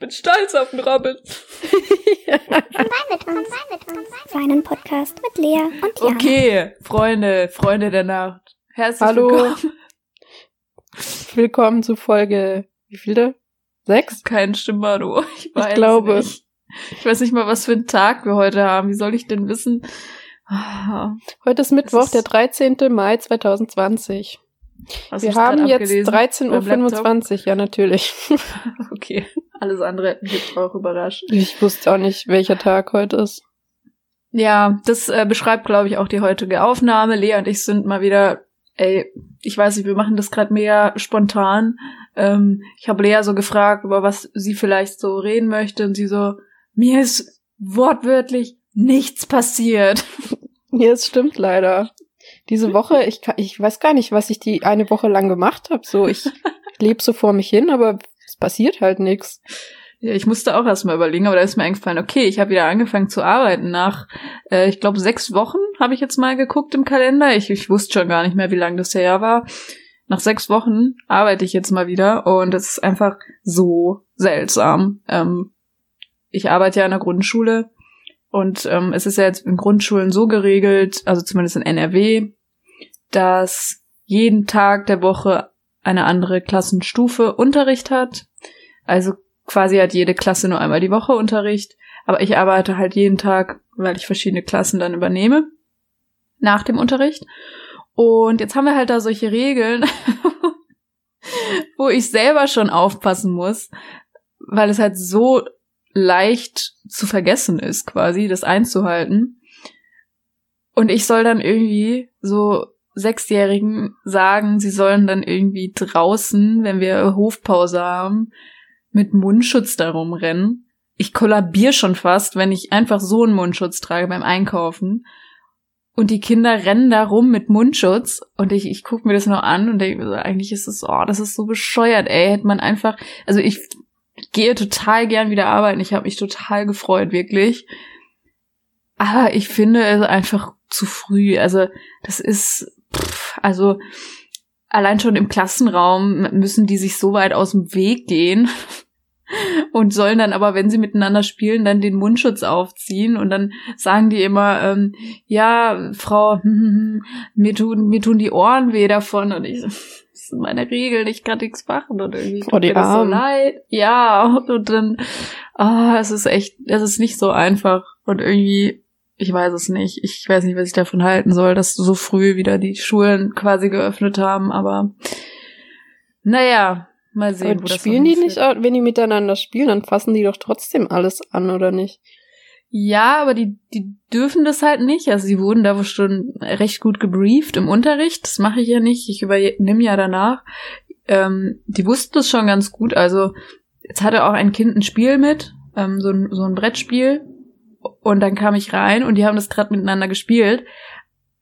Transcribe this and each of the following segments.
bin stolz auf den Robin. mit uns. Seinen Podcast mit Lea und Jan. Okay, Freunde, Freunde der Nacht. Herzlich Hallo. willkommen. Willkommen zu Folge, wie viele? Sechs? Kein Stimmado. Ich, weiß glaube. Nicht. Ich weiß nicht mal, was für einen Tag wir heute haben. Wie soll ich denn wissen? Ah, Heute ist Mittwoch, ist- der 13. Mai 2020. hast Wir haben jetzt abgelesen? 13.25 Uhr, ja natürlich. Okay, alles andere hätte mich jetzt auch überrascht. Ich wusste auch nicht, welcher Tag heute ist. Ja, das äh, beschreibt, glaube ich, auch die heutige Aufnahme. Lea und ich sind mal wieder, ey, ich weiß nicht, wir machen das gerade mega spontan. Ähm, ich habe Lea so gefragt, über was sie vielleicht so reden möchte und sie so, mir ist wortwörtlich nichts passiert. Ja, es stimmt leider. Diese Woche, ich, kann, ich weiß gar nicht, was ich die eine Woche lang gemacht habe. So, ich lebe so vor mich hin, aber es passiert halt nichts. Ja, ich musste auch erst mal überlegen, aber da ist mir eingefallen, okay, ich habe wieder angefangen zu arbeiten nach, äh, ich glaube, sechs Wochen habe ich jetzt mal geguckt im Kalender. Ich, ich wusste schon gar nicht mehr, wie lange das her war. Nach sechs Wochen arbeite ich jetzt mal wieder und es ist einfach so seltsam. Ähm, ich arbeite ja in der Grundschule und ähm, es ist ja jetzt in Grundschulen so geregelt, also zumindest in NRW, dass jeden Tag der Woche eine andere Klassenstufe Unterricht hat. Also quasi hat jede Klasse nur einmal die Woche Unterricht, aber ich arbeite halt jeden Tag, weil ich verschiedene Klassen dann übernehme nach dem Unterricht. Und jetzt haben wir halt da solche Regeln, wo ich selber schon aufpassen muss, weil es halt so leicht zu vergessen ist, quasi, das einzuhalten. Und ich soll dann irgendwie so Sechsjährigen sagen, sie sollen dann irgendwie draußen, wenn wir Hofpause haben, mit Mundschutz darum rennen. Ich kollabier schon fast, wenn ich einfach so einen Mundschutz trage beim Einkaufen. Und die Kinder rennen da rum mit Mundschutz und ich, ich gucke mir das nur an und denke so, eigentlich ist es, oh, das ist so bescheuert, ey. Hätte man einfach, also ich gehe total gern wieder arbeiten. Ich habe mich total gefreut, wirklich. Aber ich finde es einfach zu früh. Also das ist, also allein schon im Klassenraum müssen die sich so weit aus dem Weg gehen und sollen dann aber, wenn sie miteinander spielen, dann den Mundschutz aufziehen und dann sagen die immer, ähm, ja, Frau, mir tun, mir tun die Ohren weh davon und ich, das sind meine Regeln, ich kann nichts machen und irgendwie Oh, tut mir das so leid. Ja, und, und dann, ah, es ist echt, es ist nicht so einfach und irgendwie, ich weiß es nicht. Ich weiß nicht, was ich davon halten soll, dass so früh wieder die Schulen quasi geöffnet haben, aber naja, mal sehen, Aber wo das spielen noch die nicht, auch- wenn die miteinander spielen, dann fassen die doch trotzdem alles an, oder nicht? Ja, aber die, die dürfen das halt nicht. Also sie wurden da wohl schon recht gut gebrieft im Unterricht. Das mache ich ja nicht. Ich übernehme ja danach. Ähm, die wussten das schon ganz gut. Also jetzt hatte auch ein Kind ein Spiel mit, ähm, so, ein, so ein Brettspiel. Und dann kam ich rein und die haben das gerade miteinander gespielt.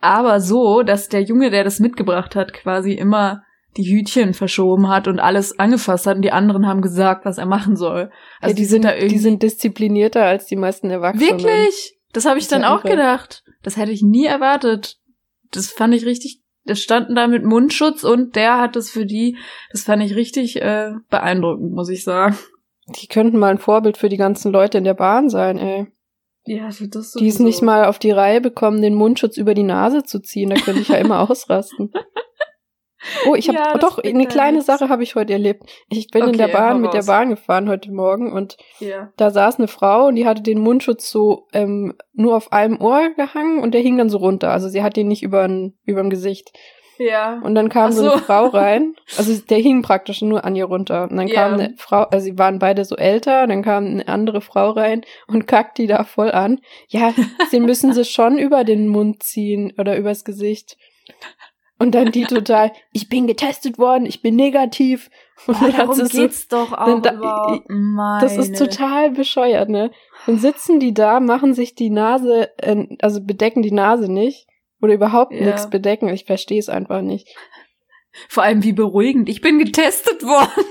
Aber so, dass der Junge, der das mitgebracht hat, quasi immer die Hütchen verschoben hat und alles angefasst hat und die anderen haben gesagt, was er machen soll. Also ja, die, sind, da irgendwie die sind disziplinierter als die meisten Erwachsenen. Wirklich? Das habe ich Das dann auch irre. gedacht. Das hätte ich nie erwartet. Das fand ich richtig. Das standen da mit Mundschutz und der hat das für die. Das fand ich richtig äh, beeindruckend, muss ich sagen. Die könnten mal ein Vorbild für die ganzen Leute in der Bahn sein, ey. Ja, das Die es nicht mal auf die Reihe bekommen, den Mundschutz über die Nase zu ziehen. Da könnte ich ja immer ausrasten. Oh, ich habe Ja, das doch eine kleine. Sache habe ich heute erlebt. Ich bin in Okay, der Bahn mit der. Bahn gefahren heute Morgen und Ja. da saß eine Frau und die hatte den Mundschutz so ähm, nur auf einem Ohr gehangen und der hing dann so runter. Also sie hat den nicht über überm Gesicht. Ja. Und dann kam so so. eine Frau rein. Also der hing praktisch nur an ihr runter. Und dann Ja. kam eine Frau, also sie waren beide so älter, dann kam eine andere Frau rein und kackt die da voll an. Ja, sie müssen sie schon über den Mund ziehen oder übers Gesicht. Und dann die total, ich bin getestet worden, ich bin negativ. Und dann hat darum so- geht's doch auch da-. Meine. das ist total bescheuert, ne? Dann sitzen die da, machen sich die Nase, äh, also bedecken die Nase nicht. Oder überhaupt Ja. nichts bedecken. Ich verstehe es einfach nicht. Vor allem wie beruhigend. Ich bin getestet worden.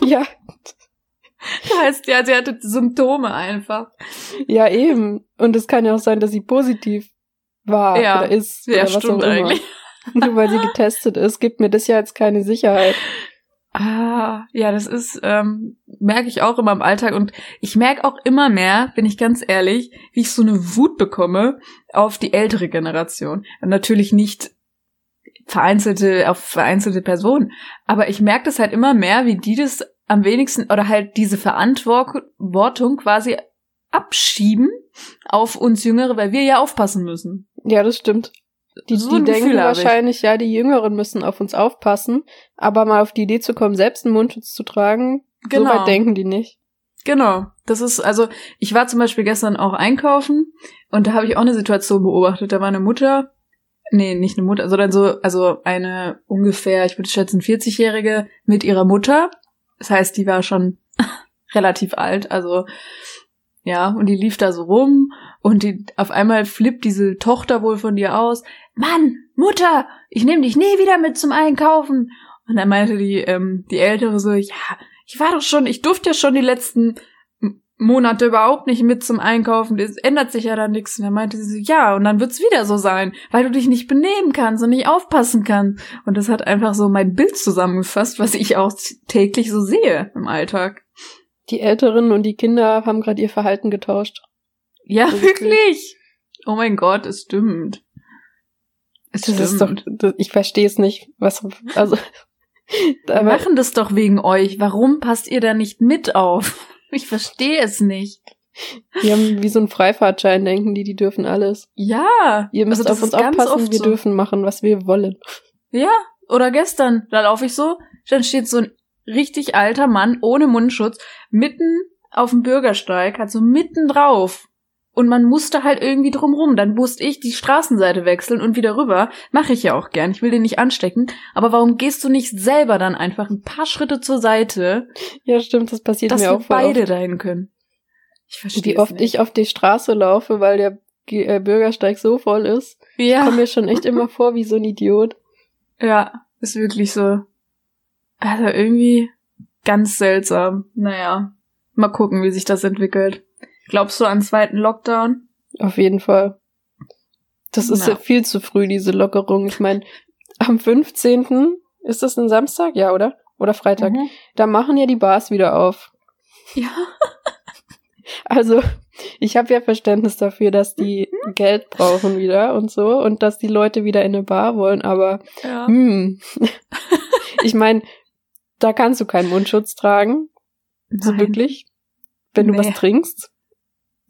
Ja, heißt ja, sie hatte Symptome einfach. ja eben. Und es kann ja auch sein, dass sie positiv war Ja. oder ist. Ja, oder was stimmt auch immer. eigentlich. Nur weil sie getestet ist, gibt mir das ja jetzt keine Sicherheit. Ah, ja, das ist, ähm, merke ich auch immer im Alltag und ich merke auch immer mehr, bin ich ganz ehrlich, wie ich so eine Wut bekomme auf die ältere Generation. Natürlich nicht vereinzelte, auf vereinzelte Personen, aber ich merke das halt immer mehr, wie die das am wenigsten oder halt diese Verantwortung quasi abschieben auf uns Jüngere, weil wir ja aufpassen müssen. Ja, das stimmt. Die, So die denken Gefühl wahrscheinlich, ja, die Jüngeren müssen auf uns aufpassen, aber mal auf die Idee zu kommen, selbst einen Mundschutz zu tragen, so Genau. weit denken die nicht. Genau. Das ist, also, ich war zum Beispiel gestern auch einkaufen und da habe ich auch eine Situation beobachtet. Da war eine Mutter, nee, nicht eine Mutter, sondern so, also eine ungefähr, ich würde schätzen, 40-Jährige mit ihrer Mutter. Das heißt, die war schon relativ alt, also ja, und die lief da so rum und die auf einmal flippt diese Tochter wohl von dir aus. Mann, Mutter, ich nehme dich nie wieder mit zum Einkaufen. Und dann meinte die, ähm, die Ältere so, ja, ich war doch schon, ich durfte ja schon die letzten Monate überhaupt nicht mit zum Einkaufen. Es ändert sich ja da nichts. Und dann meinte sie so, ja, und dann wird's wieder so sein, weil du dich nicht benehmen kannst und nicht aufpassen kannst. Und das hat einfach so mein Bild zusammengefasst, was ich auch täglich so sehe im Alltag. Die Älteren und die Kinder haben gerade ihr Verhalten getauscht. Ja, wirklich. Oh mein Gott, es stimmt. Das ist doch, ich verstehe es nicht, was, also, Wir machen das doch wegen euch. Warum passt ihr da nicht mit auf? Ich verstehe es nicht. die haben wie so einen Freifahrtschein, denken die, die dürfen alles. Ja. Ihr müsst also auf uns aufpassen, wir so. dürfen machen, was wir wollen. Ja, oder gestern, da laufe ich so, dann steht so ein richtig alter Mann ohne Mundschutz mitten auf dem Bürgersteig, halt so mitten drauf. Und man musste halt irgendwie drumrum. Dann musste ich die Straßenseite wechseln und wieder rüber. Mache ich ja auch gern. Ich will den nicht anstecken. Aber warum gehst du nicht selber dann einfach ein paar Schritte zur Seite, Ja, stimmt, das passiert dass mir wir auch voll beide oft. dahin können? Ich verstehe Wie oft ich auf die Straße laufe, weil der äh, Bürgersteig so voll ist, Ja. komme mir schon echt immer vor wie so ein Idiot. Ja, ist wirklich so. Also irgendwie ganz seltsam. Naja, mal gucken, wie sich das entwickelt. Glaubst du an zweiten Lockdown? Auf jeden Fall. Das ist Ja. ja viel zu früh, diese Lockerung. Ich meine, am 15. ist das ein Samstag? Ja, oder? Oder Freitag. Mhm. Da machen ja die Bars wieder auf. Ja. Also, ich habe ja Verständnis dafür, dass die Geld brauchen wieder und so und dass die Leute wieder in eine Bar wollen, aber ja. hm. ich meine, da kannst du keinen Mundschutz tragen, so Nein. wirklich, wenn du Nee. was trinkst.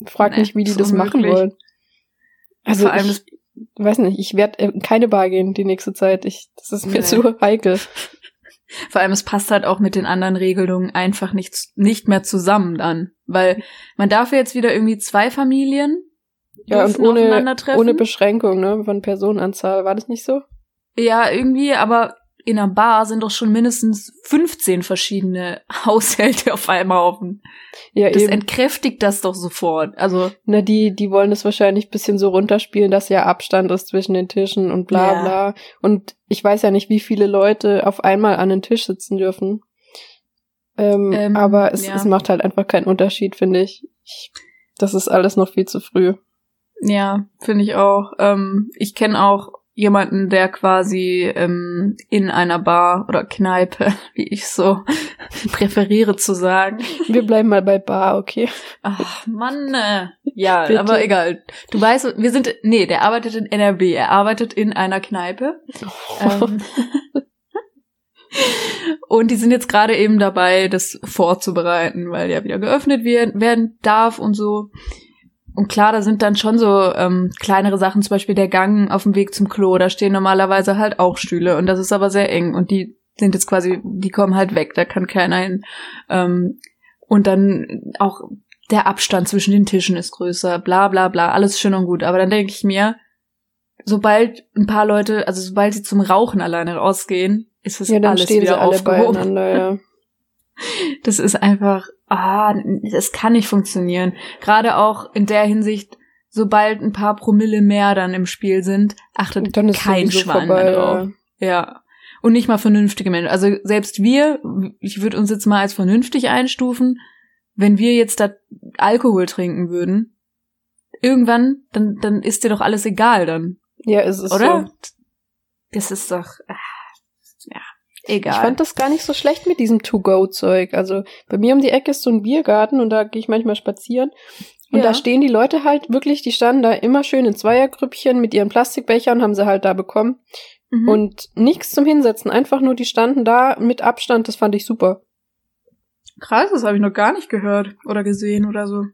Frag Nee, nicht, wie die das machen unmöglich. wollen. Also Vor allem ich weiß nicht, ich werde in keine Bar gehen die nächste Zeit. Ich, das ist mir Nee. zu heikel. Vor allem, es passt halt auch mit den anderen Regelungen einfach nicht, nicht mehr zusammen dann. Weil man darf ja jetzt wieder irgendwie zwei Familien Ja, und ohne, ohne Beschränkung, ne, von Personenanzahl. War das nicht so? Ja, irgendwie, aber in einer Bar sind doch schon mindestens 15 verschiedene Haushalte auf einmal offen. Ja, Das eben. entkräftigt das doch sofort. Also, Na, die, die wollen es wahrscheinlich ein bisschen so runterspielen, dass ja Abstand ist zwischen den Tischen und bla Ja. bla. Und ich weiß ja nicht, wie viele Leute auf einmal an den Tisch sitzen dürfen. Ähm, Ähm, aber es, ja. es macht halt einfach keinen Unterschied, finde ich. ich. Das ist alles noch viel zu früh. ja, finde ich auch. Ähm, ich kenne auch jemanden, der quasi ähm, in einer Bar oder Kneipe, wie ich so präferiere zu sagen. Wir bleiben mal bei Bar, okay? Ach, Mann. Äh. Ja, Bitte. aber egal. Du weißt, wir sind, nee, der arbeitet in NRW. Er arbeitet in einer Kneipe. Ähm, und die sind jetzt gerade eben dabei, das vorzubereiten, weil ja wieder geöffnet werden darf und so. Und klar, da sind dann schon so ähm, kleinere Sachen, zum Beispiel der Gang auf dem Weg zum Klo. Da stehen normalerweise halt auch Stühle und das ist aber sehr eng und die sind jetzt quasi, die kommen halt weg, da kann keiner hin. Ähm, und dann auch der Abstand zwischen den Tischen ist größer, bla bla bla, alles schön und gut. Aber dann denke ich mir, sobald ein paar Leute, also sobald sie zum Rauchen alleine rausgehen, ist das ja, dann alles stehen wieder sie alle aufgehoben. beieinander, ja. Das ist einfach, ah, das kann nicht funktionieren. Gerade auch in der Hinsicht, sobald ein paar Promille mehr dann im Spiel sind, achtet Und dann ist kein Schwein vorbei, mehr drauf. ja. Ja. Und nicht mal vernünftige Menschen. Also selbst wir, ich würde uns jetzt mal als vernünftig einstufen, wenn wir jetzt da Alkohol trinken würden, irgendwann, dann, dann ist dir doch alles egal dann. Ja, es ist Oder? so. Das ist doch, ja. Egal. Ich fand das gar nicht so schlecht mit diesem To-Go-Zeug. Also bei mir um die Ecke ist so ein Biergarten und da gehe ich manchmal spazieren. Und Ja. da stehen die Leute halt wirklich, die standen da immer schön in Zweiergrüppchen mit ihren Plastikbechern, haben sie halt da bekommen. Mhm. Und nichts zum Hinsetzen, einfach nur die standen da mit Abstand, das fand ich super. krass, das habe ich noch gar nicht gehört oder gesehen oder so.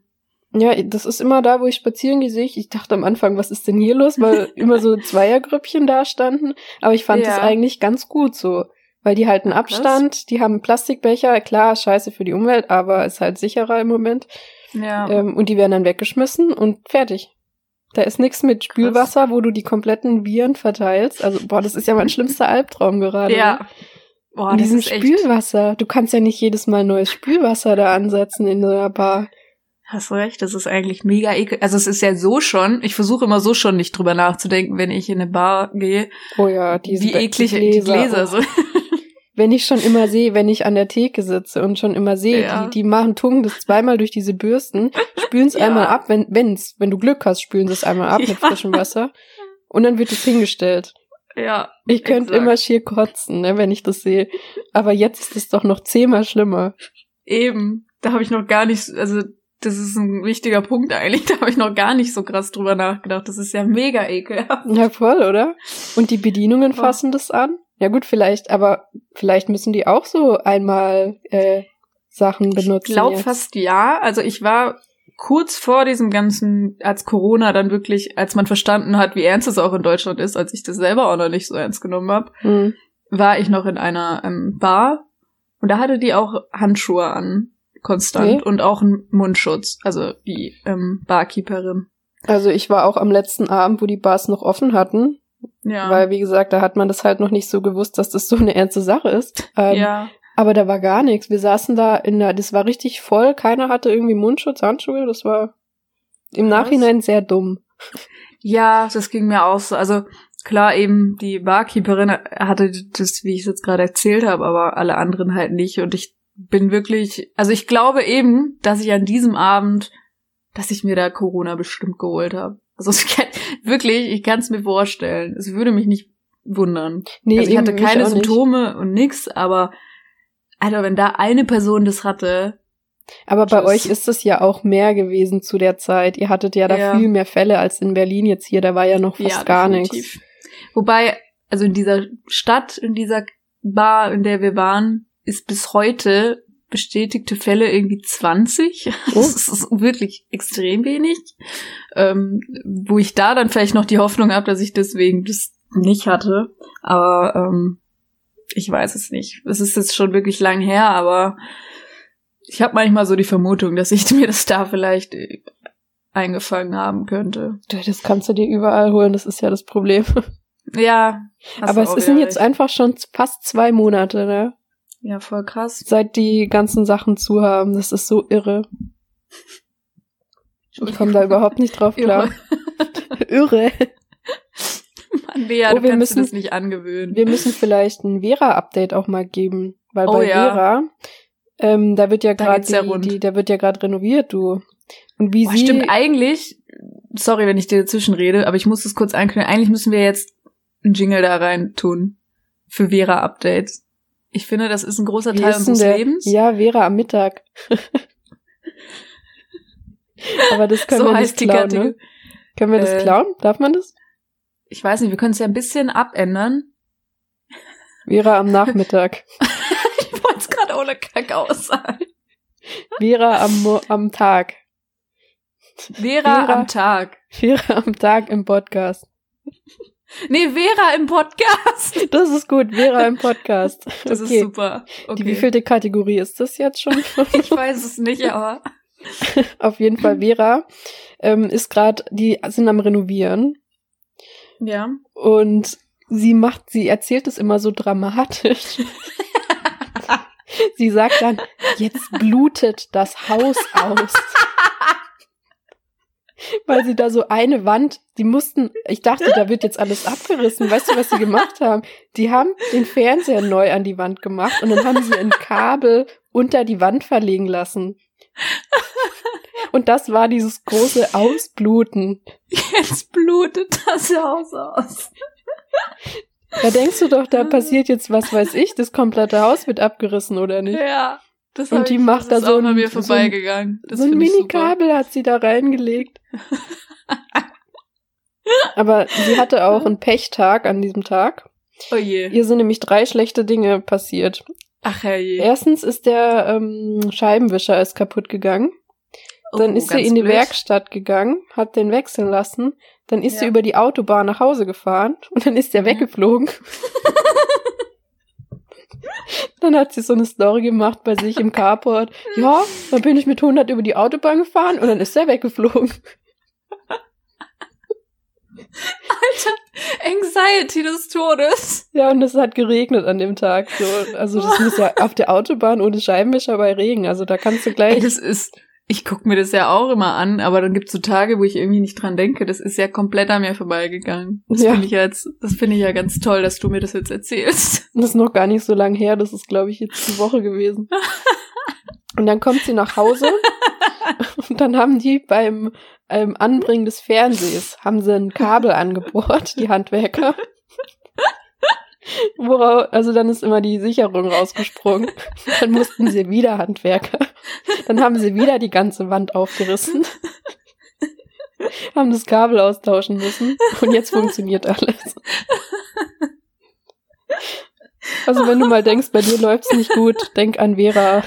Ja, das ist immer da, wo ich spazieren gehe, sehe ich. Ich dachte am Anfang, was ist denn hier los, weil immer so Zweiergrüppchen da standen. Aber ich fand Ja. das eigentlich ganz gut so. Weil die halten Krass. Abstand, die haben Plastikbecher, klar, scheiße für die Umwelt, aber ist halt sicherer im Moment. Ja. Ähm, und die werden dann weggeschmissen und fertig. Da ist nichts mit Spülwasser, wo du die kompletten Viren verteilst. Also, boah, das ist ja mein schlimmster Albtraum gerade. ne? ja. Boah, In diesem Spülwasser. Du kannst ja nicht jedes Mal neues Spülwasser da ansetzen in so einer Bar. Hast recht, das ist eigentlich mega ekel. Also es ist ja so schon, ich versuche immer so schon nicht drüber nachzudenken, wenn ich in eine Bar gehe, Oh ja, diese wie eklig die Gläser. Gläser Oh. sind. Wenn ich schon immer sehe, wenn ich an der Theke sitze und schon immer sehe, Ja. die, die machen, tun das zweimal durch diese Bürsten, spülen es Ja. einmal ab, wenn, wenn's, wenn du Glück hast, spülen sie es einmal ab mit Ja. frischem Wasser. Und dann wird es hingestellt. Ja. Ich könnte immer schier kotzen, ne, wenn ich das sehe. Aber jetzt ist es doch noch zehnmal schlimmer. Eben. Da habe ich noch gar nicht, also das ist ein wichtiger Punkt eigentlich, da habe ich noch gar nicht so krass drüber nachgedacht. Das ist ja mega ekelhaft. Ja, voll, oder? Und die Bedienungen fassen das an? Ja gut, vielleicht, aber vielleicht müssen die auch so einmal äh, Sachen benutzen. Ich glaube fast ja. Also ich war kurz vor diesem ganzen, als Corona dann wirklich, als man verstanden hat, wie ernst es auch in Deutschland ist, als ich das selber auch noch nicht so ernst genommen habe, Hm. war ich noch in einer ähm, Bar und da hatte die auch Handschuhe an, konstant Okay. und auch einen Mundschutz, also die ähm, Barkeeperin. Also ich war auch am letzten Abend, wo die Bars noch offen hatten, Ja. weil wie gesagt, da hat man das halt noch nicht so gewusst, dass das so eine ernste Sache ist. Ähm, ja. Aber da war gar nichts. Wir saßen da in der, das war richtig voll. Keiner hatte irgendwie Mundschutz, Handschuhe. Das war im Krass. Nachhinein sehr dumm. Ja, das ging mir auch so. Also klar, eben die Barkeeperin hatte das, wie ich es jetzt gerade erzählt habe, aber alle anderen halt nicht. Und ich bin wirklich, also ich glaube eben, dass ich an diesem Abend, dass ich mir da Corona bestimmt geholt habe. Also ich kann, wirklich, ich kann es mir vorstellen. Es würde mich nicht wundern. Nee, also ich hatte keine. Symptome und nix, aber Alter, wenn da eine Person das hatte, Aber bei Tschüss. euch ist es ja auch mehr gewesen zu der Zeit. Ihr hattet ja da Ja. viel mehr Fälle als in Berlin jetzt hier. Da war ja noch fast gar nichts. Wobei, also in dieser Stadt, in dieser Bar, in der wir waren, ist bis heute bestätigte Fälle irgendwie 20. Oh. Das ist wirklich extrem wenig. Ähm, wo ich da dann vielleicht noch die Hoffnung habe, dass ich deswegen das nicht hatte. Aber ähm, ich weiß es nicht. Es ist jetzt schon wirklich lang her, aber ich habe manchmal so die Vermutung, dass ich mir das da vielleicht äh, eingefangen haben könnte. Das kannst du dir überall holen. Das ist ja das Problem. Ja. Aber es sind jetzt einfach schon fast zwei Monate, ne? Ja, voll krass. Seit die ganzen Sachen zu haben. Das ist so irre. Ich komme da überhaupt nicht drauf klar. irre. Mann, Lea, Oh, wir müssen- das nicht angewöhnen. Wir müssen vielleicht ein Vera-Update auch mal geben. Weil Oh bei ja. Vera, ähm, da wird ja gerade ja die, die, da wird ja gerade renoviert, du. Und wie Boah, sie. stimmt, eigentlich, sorry, wenn ich dir dazwischen rede, aber ich muss das kurz einkündigen. Eigentlich müssen wir jetzt einen Jingle da rein tun. Für Vera-Updates. Ich finde, das ist ein großer wie Teil unseres der? Lebens. Ja, Vera am Mittag. Aber das können so wir nicht klauen, ne? Können wir das Äh, klauen? Darf man das? Ich weiß nicht, wir können es ja ein bisschen abändern. Vera am Nachmittag. ich wollte es gerade ohne Kakao sagen. Vera am, Mo am Tag. Vera, Vera. am Tag. Vera am Tag im Podcast. Nee, Vera im Podcast. Das ist gut, Vera im Podcast. Das okay. ist super. Okay. Die wievielte Kategorie ist das jetzt schon? ich weiß es nicht, aber Auf jeden Fall, Vera ähm, ist gerade, die sind am Renovieren ja. und sie macht, sie erzählt es immer so dramatisch. sie sagt dann, jetzt blutet das Haus aus. Weil sie da so eine Wand, die mussten, ich dachte, da wird jetzt alles abgerissen. Weißt du, was sie gemacht haben? Die haben den Fernseher neu an die Wand gemacht und dann haben sie ein Kabel unter die Wand verlegen lassen. Und das war dieses große Ausbluten. Jetzt blutet das Haus aus. Da denkst du doch, da passiert jetzt was weiß ich, das komplette Haus wird abgerissen oder nicht? Ja. Das Und die ich, macht das da ist so ein- mir so ein- vorbeigegangen. Das so ein. Mini-Kabel hat sie da reingelegt. Aber sie hatte auch einen Pechtag an diesem Tag. Oh je. Ihr sind nämlich drei schlechte Dinge passiert. Ach herrje. Erstens ist der ähm, Scheibenwischer ist kaputt gegangen. Dann Oh, ist sie in die blöd. Werkstatt gegangen, hat den wechseln lassen. Dann ist sie Ja. über die Autobahn nach Hause gefahren und dann ist der Mhm. weggeflogen. dann hat sie so eine Story gemacht bei sich im Carport. Ja, dann bin ich mit 100 über die Autobahn gefahren und dann ist der weggeflogen. Anxiety des Todes. Ja, und es hat geregnet an dem Tag. So, also das muss ja auf der Autobahn ohne Scheibenwischer bei Regen. Also da kannst du Ey, gleich. das ist, ich guck mir das ja auch immer an, aber dann gibt's so Tage, wo ich irgendwie nicht dran denke. Das ist ja komplett an mir vorbeigegangen. Das Ja. finde ich jetzt, das finde ich ja ganz toll, dass du mir das jetzt erzählst. Das ist noch gar nicht so lang her. Das ist, glaube ich, jetzt die Woche gewesen. Und dann kommt sie nach Hause und dann haben die beim ähm, Anbringen des Fernsehs haben sie ein Kabel angebohrt, die Handwerker. Worauf, also dann ist immer die Sicherung rausgesprungen. Dann mussten sie wieder Handwerker. Dann haben sie wieder die ganze Wand aufgerissen. Haben das Kabel austauschen müssen. Und jetzt funktioniert alles. Also wenn du mal denkst, bei dir läuft's nicht gut, denk an Vera.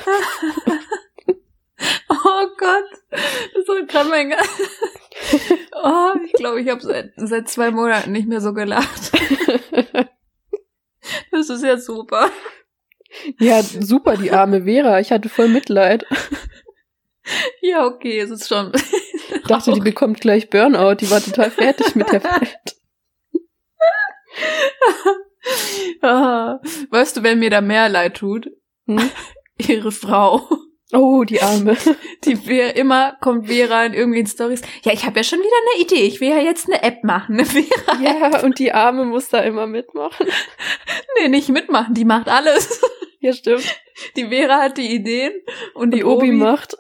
Oh Gott, das war gerade mein. Oh, ich glaube, ich habe seit, seit zwei Monaten nicht mehr so gelacht. Das ist ja super. Ja, super, die arme Vera. Ich hatte voll Mitleid. Ja, okay, es ist schon. Ich dachte, die bekommt gleich Burnout. Die war total fertig mit der Welt. Ah, weißt du, wer mir da mehr leid tut? Hm? Ihre Frau. Oh, die arme. Die Vera, immer kommt Vera in irgendwelchen Stories. Ja, ich habe ja schon wieder eine Idee. Ich will ja jetzt eine App machen. Eine Vera. Ja, und die arme muss da immer mitmachen. Nee, nicht mitmachen. Die macht alles. Ja, stimmt. Die Vera hat die Ideen und die Die Obi Obi macht.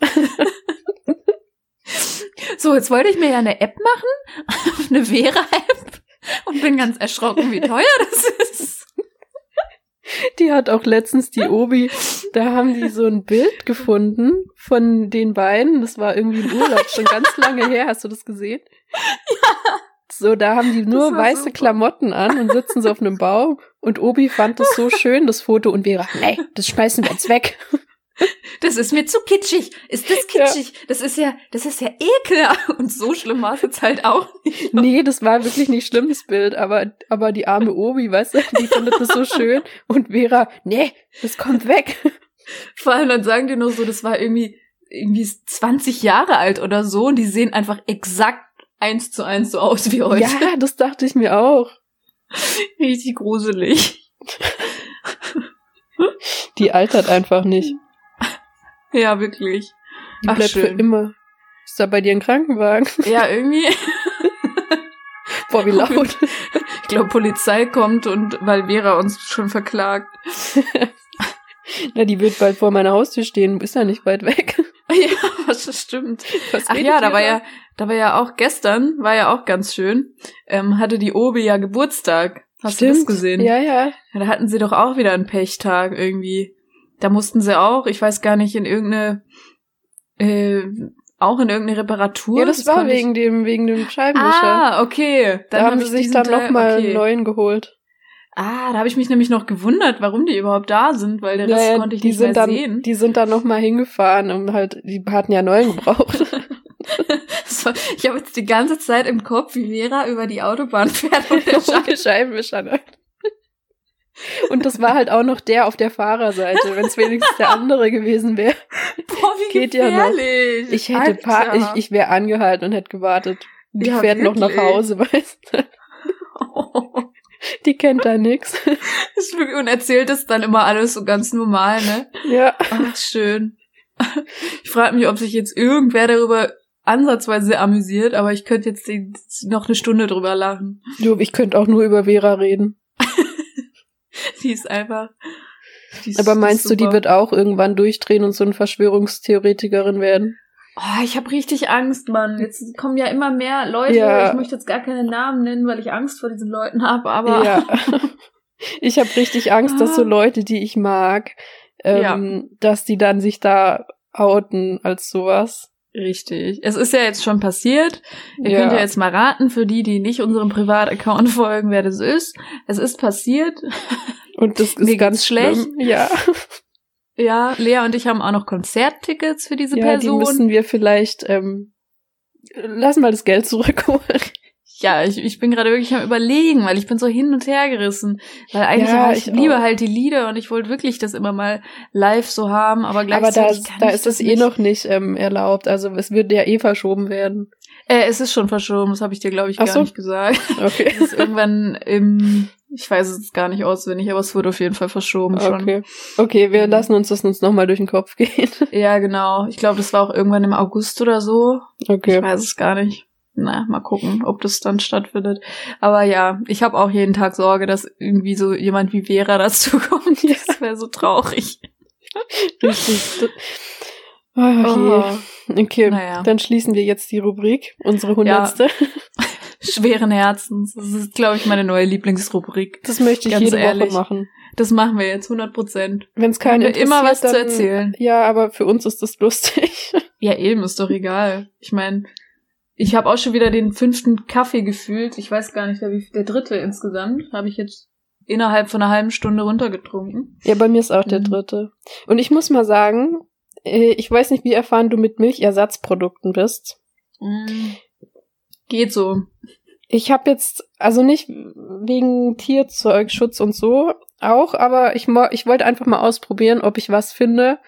So, jetzt wollte ich mir ja eine App machen, eine Vera-App, und bin ganz erschrocken, wie teuer das ist. Die hat auch letztens die Obi, da haben die so ein Bild gefunden von den beiden. Das war irgendwie im Urlaub, schon ganz lange her. Hast du das gesehen? Ja. So, da haben die nur weiße super. Klamotten an und sitzen so auf einem Baum. Und Obi fand das so schön, das Foto, und Vera, nee, das schmeißen wir jetzt weg. Das ist mir zu kitschig. Ist das kitschig? Das ist ja, das ist ja ekelhaft. Und so schlimm war es jetzt halt auch nicht. Nee, das war wirklich nicht schlimm, das Bild, aber, aber die arme Obi, weißt du, die findet das so schön. Und Vera, nee, das kommt weg. Vor allem dann sagen die noch so, das war irgendwie, irgendwie 20 Jahre alt oder so, und die sehen einfach exakt eins zu eins so aus wie heute. Ja, das dachte ich mir auch. Richtig gruselig. Die altert einfach nicht. Ja, wirklich. Die Ach, bleibt für schön. immer. Ist da bei dir ein Krankenwagen? Ja, irgendwie. Boah, wie laut. Ich glaube, Polizei kommt und weil Vera uns schon verklagt. Na, die wird bald vor meiner Haustür stehen. Ist ja nicht weit weg. Ja, das stimmt. Was Ach ja, da war ja, da war ja auch gestern, war ja auch ganz schön, ähm, hatte die Obi ja Geburtstag. Hast du das gesehen? Ja, ja. ja. Da hatten sie doch auch wieder einen Pechtag irgendwie. Da mussten sie auch, ich weiß gar nicht, in irgendeine, äh, auch in irgendeine Reparatur. Ja, das, war konnte ich- wegen dem, wegen dem Scheibenwischer. Ah, okay. da haben hab sie ich sich dann nochmal okay. einen neuen geholt. Ah, da habe ich mich nämlich noch gewundert, warum die überhaupt da sind, weil der Rest ja, konnte ich die nicht sind mehr dann, sehen. die sind dann nochmal hingefahren und halt, die hatten ja neuen gebraucht. So, ich habe jetzt die ganze Zeit im Kopf, wie Vera über die Autobahn fährt und der Scheibenwischer. Und das war halt auch noch der auf der Fahrerseite. Wenn es wenigstens der andere gewesen wäre. Boah, wie Geht ja noch. gefährlich. Ich hätte paar, ich, ich wäre angehalten und hätte gewartet. Die Ja, fährt noch nach wirklich. Hause, weißt du? Die kennt da nix. Ist wirklich- und erzählt es dann immer alles so ganz normal, ne? Ja. Ach, schön. Ich frage mich, ob sich jetzt irgendwer darüber ansatzweise amüsiert, aber ich könnte jetzt noch eine Stunde drüber lachen. Du, ich könnte auch nur über Vera reden. Die ist einfach. Die ist, Aber meinst ist du, die wird auch irgendwann durchdrehen und so eine Verschwörungstheoretikerin werden? Oh, ich habe richtig Angst, Mann. Jetzt kommen ja immer mehr Leute. Ja. Ich möchte jetzt gar keine Namen nennen, weil ich Angst vor diesen Leuten habe, aber ja. Ich habe richtig Angst, dass so Ah. Leute, die ich mag, ähm, dass die dann sich da outen als sowas. Richtig. Es ist ja jetzt schon passiert. Ihr Ja. könnt ja jetzt mal raten, für die, die nicht unserem Privataccount folgen, wer das ist. Es ist passiert. Und das ist Mir ganz schlecht. schlimm. Ja, Ja, Lea und ich haben auch noch Konzerttickets für diese ja die Person. müssen wir vielleicht ähm, lass mal das Geld zurückholen. Ja, ich, ich bin gerade wirklich am überlegen, weil ich bin so hin und her gerissen. Weil eigentlich, Ja, ich, ich liebe halt die Lieder und ich wollte wirklich das immer mal live so haben, aber Aber da, gleichzeitig ist- kann da ich ist das es eh noch nicht ähm, erlaubt. Also es wird ja eh verschoben werden. Äh, es ist schon verschoben, das habe ich dir, glaube ich, gar so. nicht gesagt. Okay. Es ist irgendwann im, ich weiß es gar nicht auswendig, aber es wurde auf jeden Fall verschoben schon. Okay. Okay, wir Mhm. lassen uns das uns nochmal durch den Kopf gehen. Ja, genau. Ich glaube, das war auch irgendwann im August oder so. Okay. Ich weiß es gar nicht. Na, mal gucken, ob das dann stattfindet. Aber ja, ich habe auch jeden Tag Sorge, dass irgendwie so jemand wie Vera dazu kommt. Ja. Das wäre so traurig. Richtig. Oh, je. Okay, Naja. dann schließen wir jetzt die Rubrik, unsere hundertste. Schweren Herzens. Das ist, glaube ich, meine neue Lieblingsrubrik. Das möchte ich Ganz jede ehrlich. Woche machen. Das machen wir jetzt 100 Prozent. Wenn es keinen wir immer was interessiert, zu dann- erzählen. Ja, aber für uns ist das lustig. Ja, eben, ist doch egal. Ich meine, ich habe auch schon wieder den fünften Kaffee gefühlt. Ich weiß gar nicht, wie der dritte insgesamt. Habe ich jetzt innerhalb von einer halben Stunde runtergetrunken. Ja, bei mir ist auch der Mhm. dritte. Und ich muss mal sagen, äh, ich weiß nicht, wie erfahren du mit Milchersatzprodukten bist. Mm. Geht so. Ich habe jetzt, also nicht wegen Tierzeugschutz und so, auch, aber ich, ich wollte einfach mal ausprobieren, ob ich was finde,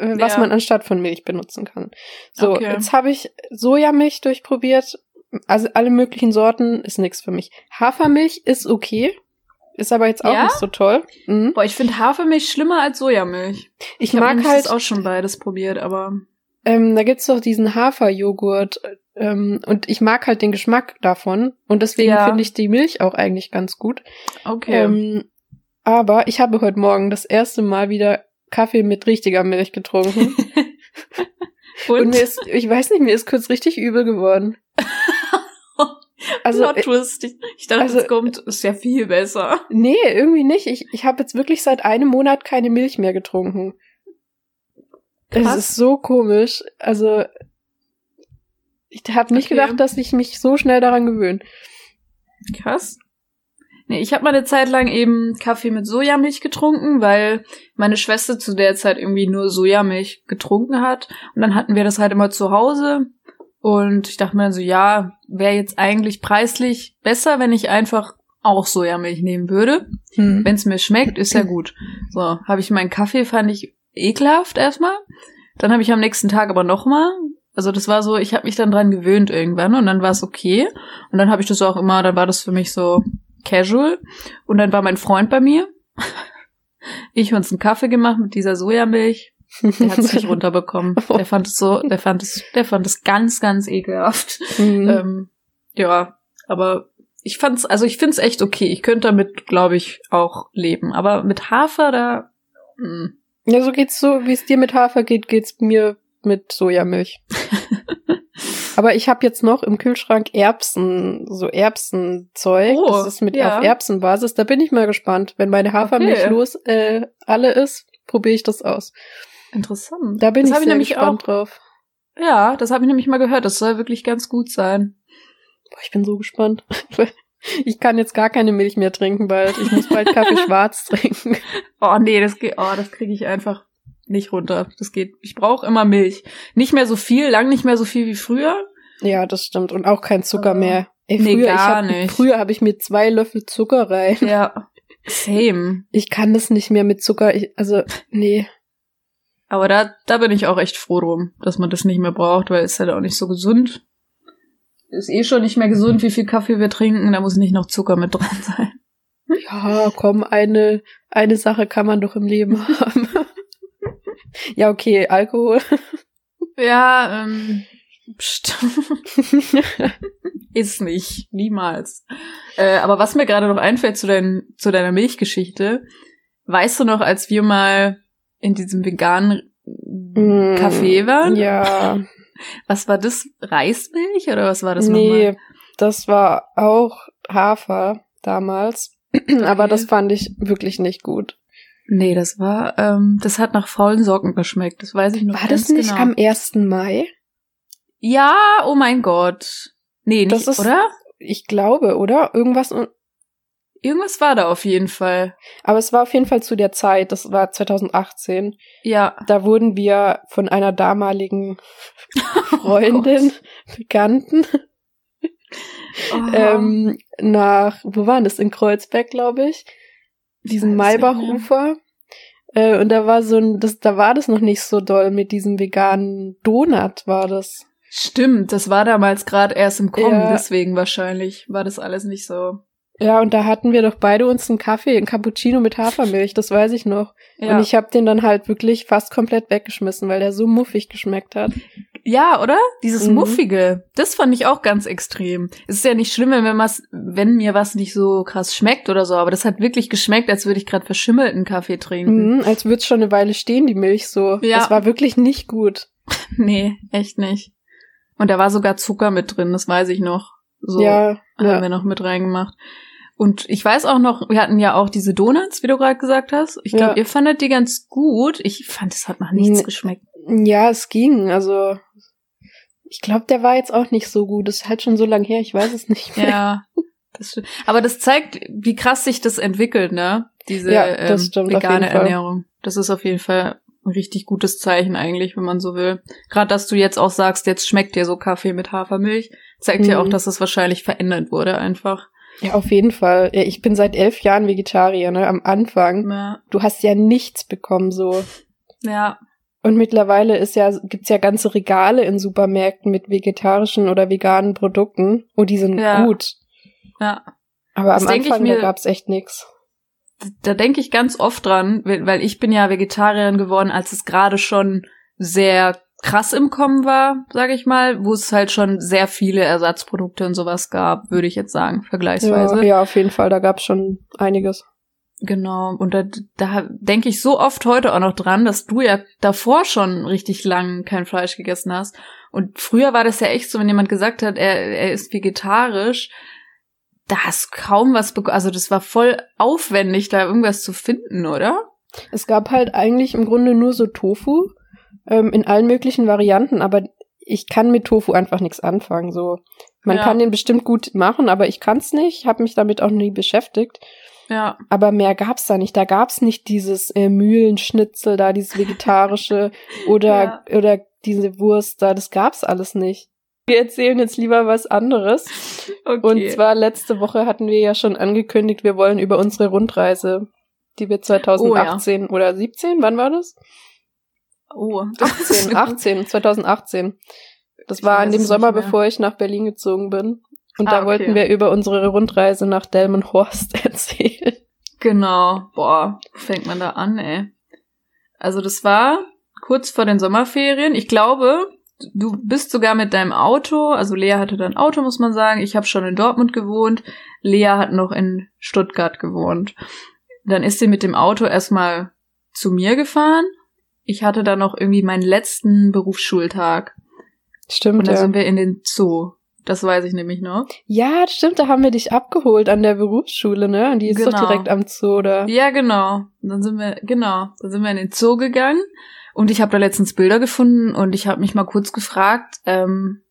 was Ja. man anstatt von Milch benutzen kann. So, Okay. jetzt habe ich Sojamilch durchprobiert. Also alle möglichen Sorten ist nix für mich. Hafermilch ist okay, ist aber jetzt auch Ja? nicht so toll. Mhm. Boah, ich finde Hafermilch schlimmer als Sojamilch. Ich, hab mag halt auch schon beides probiert, aber Ähm, da gibt's doch diesen Haferjoghurt ähm, und ich mag halt den Geschmack davon und deswegen Ja. finde ich die Milch auch eigentlich ganz gut. okay. Ähm, aber ich habe heute Morgen das erste Mal wieder Kaffee mit richtiger Milch getrunken und, Und, mir ist, ich weiß nicht, mir ist kurz richtig übel geworden. Also Plot äh. Ich, ich dachte, also- es kommt, ist ja viel besser. nee, irgendwie nicht. Ich, ich habe jetzt wirklich seit einem Monat keine Milch mehr getrunken. Es Krass. ist so komisch. Also ich habe nicht Okay. gedacht, dass ich mich so schnell daran gewöhne. Krass. Nee, ich habe mal eine Zeit lang eben Kaffee mit Sojamilch getrunken, weil meine Schwester zu der Zeit irgendwie nur Sojamilch getrunken hat. Und dann hatten wir das halt immer zu Hause. Und ich dachte mir dann so, ja, wäre jetzt eigentlich preislich besser, wenn ich einfach auch Sojamilch nehmen würde. Hm. Wenn es mir schmeckt, ist ja gut. So, habe ich meinen Kaffee, fand ich ekelhaft erstmal. Dann habe ich am nächsten Tag aber nochmal. Also das war so, ich habe mich dann dran gewöhnt irgendwann und dann war es okay. Und dann habe ich das auch immer, dann war das für mich so casual. Und dann war mein Freund bei mir. Ich uns einen Kaffee gemacht mit dieser Sojamilch. Der hat es nicht runterbekommen. Der fand es so, der fand es, der fand es ganz, ganz ekelhaft. Hm. Ähm, ja, aber ich fand's, also ich find's echt okay. Ich könnte damit, glaube ich, auch leben. Aber mit Hafer, da. mm. Ja, so geht's so, wie es dir mit Hafer geht, geht's mir mit Sojamilch. Aber ich habe jetzt noch im Kühlschrank Erbsen, so Erbsenzeug. Oh, das ist mit ja. auf Erbsenbasis. Da bin ich mal gespannt. Wenn meine Hafermilch Okay. los äh, alle ist, probiere ich das aus. Interessant. Da bin das ich sehr nämlich gespannt drauf. auch. Ja, das habe ich nämlich mal gehört. Das soll wirklich ganz gut sein. Boah, ich bin so gespannt. Ich kann jetzt gar keine Milch mehr trinken bald. Ich muss bald Kaffee schwarz trinken. Oh nee, das geht, oh, das kriege ich einfach nicht runter. Das geht. Ich brauche immer Milch. Nicht mehr so viel, lang nicht mehr so viel wie früher. Ja, das stimmt. Und auch kein Zucker mehr. Ey, Nee, früher, ich gar hab, nicht. Früher habe ich mir zwei Löffel Zucker rein. Ja. Same. Ich kann das nicht mehr mit Zucker. Ich, also, nee. Aber da, da bin ich auch echt froh drum, dass man das nicht mehr braucht, weil es halt auch nicht so gesund. Ist eh schon nicht mehr gesund, wie viel Kaffee wir trinken. Da muss nicht noch Zucker mit dran sein. Ja, komm, eine, eine Sache kann man doch im Leben haben. Ja, okay, Alkohol. Ja, ähm, pst. ist nicht. Niemals. Äh, aber was mir gerade noch einfällt zu, dein, zu deiner Milchgeschichte, weißt du noch, als wir mal in diesem veganen Mm, Café waren? Ja, Was war das? Reismilch oder was war das nee, nochmal? das war auch Hafer damals. Aber das fand ich wirklich nicht gut. Nee, das war, ähm, das hat nach faulen Socken geschmeckt. Das weiß ich noch War ganz das nicht genau. am 1. Mai? Ja, oh mein Gott. Nee, nicht, Das ist- oder? Ich glaube, oder? Irgendwas. Irgendwas war da auf jeden Fall. Aber es war auf jeden Fall zu der Zeit, das war 2018. Ja. Da wurden wir von einer damaligen Freundin, Bekannten, Oh, ähm, nach, wo waren das? In Kreuzberg, glaube ich. Diesen. Maybachufer. Äh, und da war so ein, das, da war das noch nicht so doll mit diesem veganen Donut, war das. Stimmt, das war damals gerade erst im Kommen, Ja. deswegen wahrscheinlich war das alles nicht so. Ja, und da hatten wir doch beide uns einen Kaffee, einen Cappuccino mit Hafermilch, das weiß ich noch. Ja, Und ich habe den dann halt wirklich fast komplett weggeschmissen, weil der so muffig geschmeckt hat. Ja oder? Dieses Mhm. Muffige, das fand ich auch ganz extrem. Es ist ja nicht schlimm, wenn, was, wenn mir was nicht so krass schmeckt oder so, aber das hat wirklich geschmeckt, als würde ich gerade verschimmelten Kaffee trinken. Mhm, als würde es schon eine Weile stehen, die Milch so. Ja. Das war wirklich nicht gut. Nee, echt nicht. Und da war sogar Zucker mit drin, das weiß ich noch. So ja, haben ja. wir noch mit reingemacht. Und ich weiß auch noch, wir hatten ja auch diese Donuts, wie du gerade gesagt hast. Ich glaube, Ja. ihr fandet die ganz gut. Ich fand, es hat nach nichts Nee. geschmeckt. Ja, es ging. Also ich glaube, der war jetzt auch nicht so gut. Das ist halt schon so lang her, ich weiß es nicht mehr. Ja, das. Aber das zeigt, wie krass sich das entwickelt, ne? Diese Ja, das ähm, vegane. Ernährung. Das ist auf jeden Fall ein richtig gutes Zeichen eigentlich, wenn man so will. Gerade, dass du jetzt auch sagst, jetzt schmeckt dir so Kaffee mit Hafermilch, zeigt ja Mhm. auch, dass es wahrscheinlich verändert wurde einfach. Ja, auf jeden Fall. Ja, ich bin seit elf Jahren Vegetarier, ne? Am Anfang. Ja, Du hast ja nichts bekommen so. ja, Und mittlerweile ist ja, gibt's ja ganze Regale in Supermärkten mit vegetarischen oder veganen Produkten. Und die sind Ja. gut. ja. Aber Das am Anfang, mir- da gab's echt nix. da denke ich ganz oft dran, weil weil ich bin ja Vegetarierin geworden, als es gerade schon sehr krass im Kommen war, sage ich mal, wo es halt schon sehr viele Ersatzprodukte und sowas gab, würde ich jetzt sagen, vergleichsweise. Ja, ja, auf jeden Fall. Da gab's schon einiges. Genau. Und da, da denke ich so oft heute auch noch dran, dass du ja davor schon richtig lang kein Fleisch gegessen hast. Und früher war das ja echt so, wenn jemand gesagt hat, er, er ist vegetarisch, da hast kaum was bekommen. Also das war voll aufwendig, da irgendwas zu finden, oder? Es gab halt eigentlich im Grunde nur so Tofu ähm, in allen möglichen Varianten, aber ich kann mit Tofu einfach nichts anfangen. So, man Ja. kann den bestimmt gut machen, aber ich kann's nicht. Habe mich damit auch nie beschäftigt. Ja. Aber mehr gab's da nicht. Da gab's nicht dieses äh, Mühlenschnitzel da, dieses vegetarische oder oder diese Wurst da. Das gab's alles nicht. Wir erzählen jetzt lieber was anderes. Okay. Und zwar letzte Woche hatten wir ja schon angekündigt, wir wollen über unsere Rundreise, die wir 2018 oder 17, wann war das? oh, 18, 18, 2018. Das Ich war an dem Sommer, bevor ich nach Berlin gezogen bin. Und Ah, da okay. wollten wir über unsere Rundreise nach Delmenhorst erzählen. Genau. Boah, fängt man da an, ey? Also das war kurz vor den Sommerferien. Ich glaube, du bist sogar mit deinem Auto, also Lea hatte dann Auto, muss man sagen. Ich habe schon in Dortmund gewohnt. Lea hat noch in Stuttgart gewohnt. Dann ist sie mit dem Auto erstmal zu mir gefahren. Ich hatte dann noch irgendwie meinen letzten Berufsschultag. Und Stimmt, dann ja. sind wir in den Zoo. Das weiß ich nämlich noch. Ja, stimmt, da haben wir dich abgeholt an der Berufsschule, ne? Und die ist doch Genau. direkt am Zoo, oder? Ja, genau. Und dann sind wir, genau, dann sind wir in den Zoo gegangen und ich habe da letztens Bilder gefunden und ich habe mich mal kurz gefragt, ähm,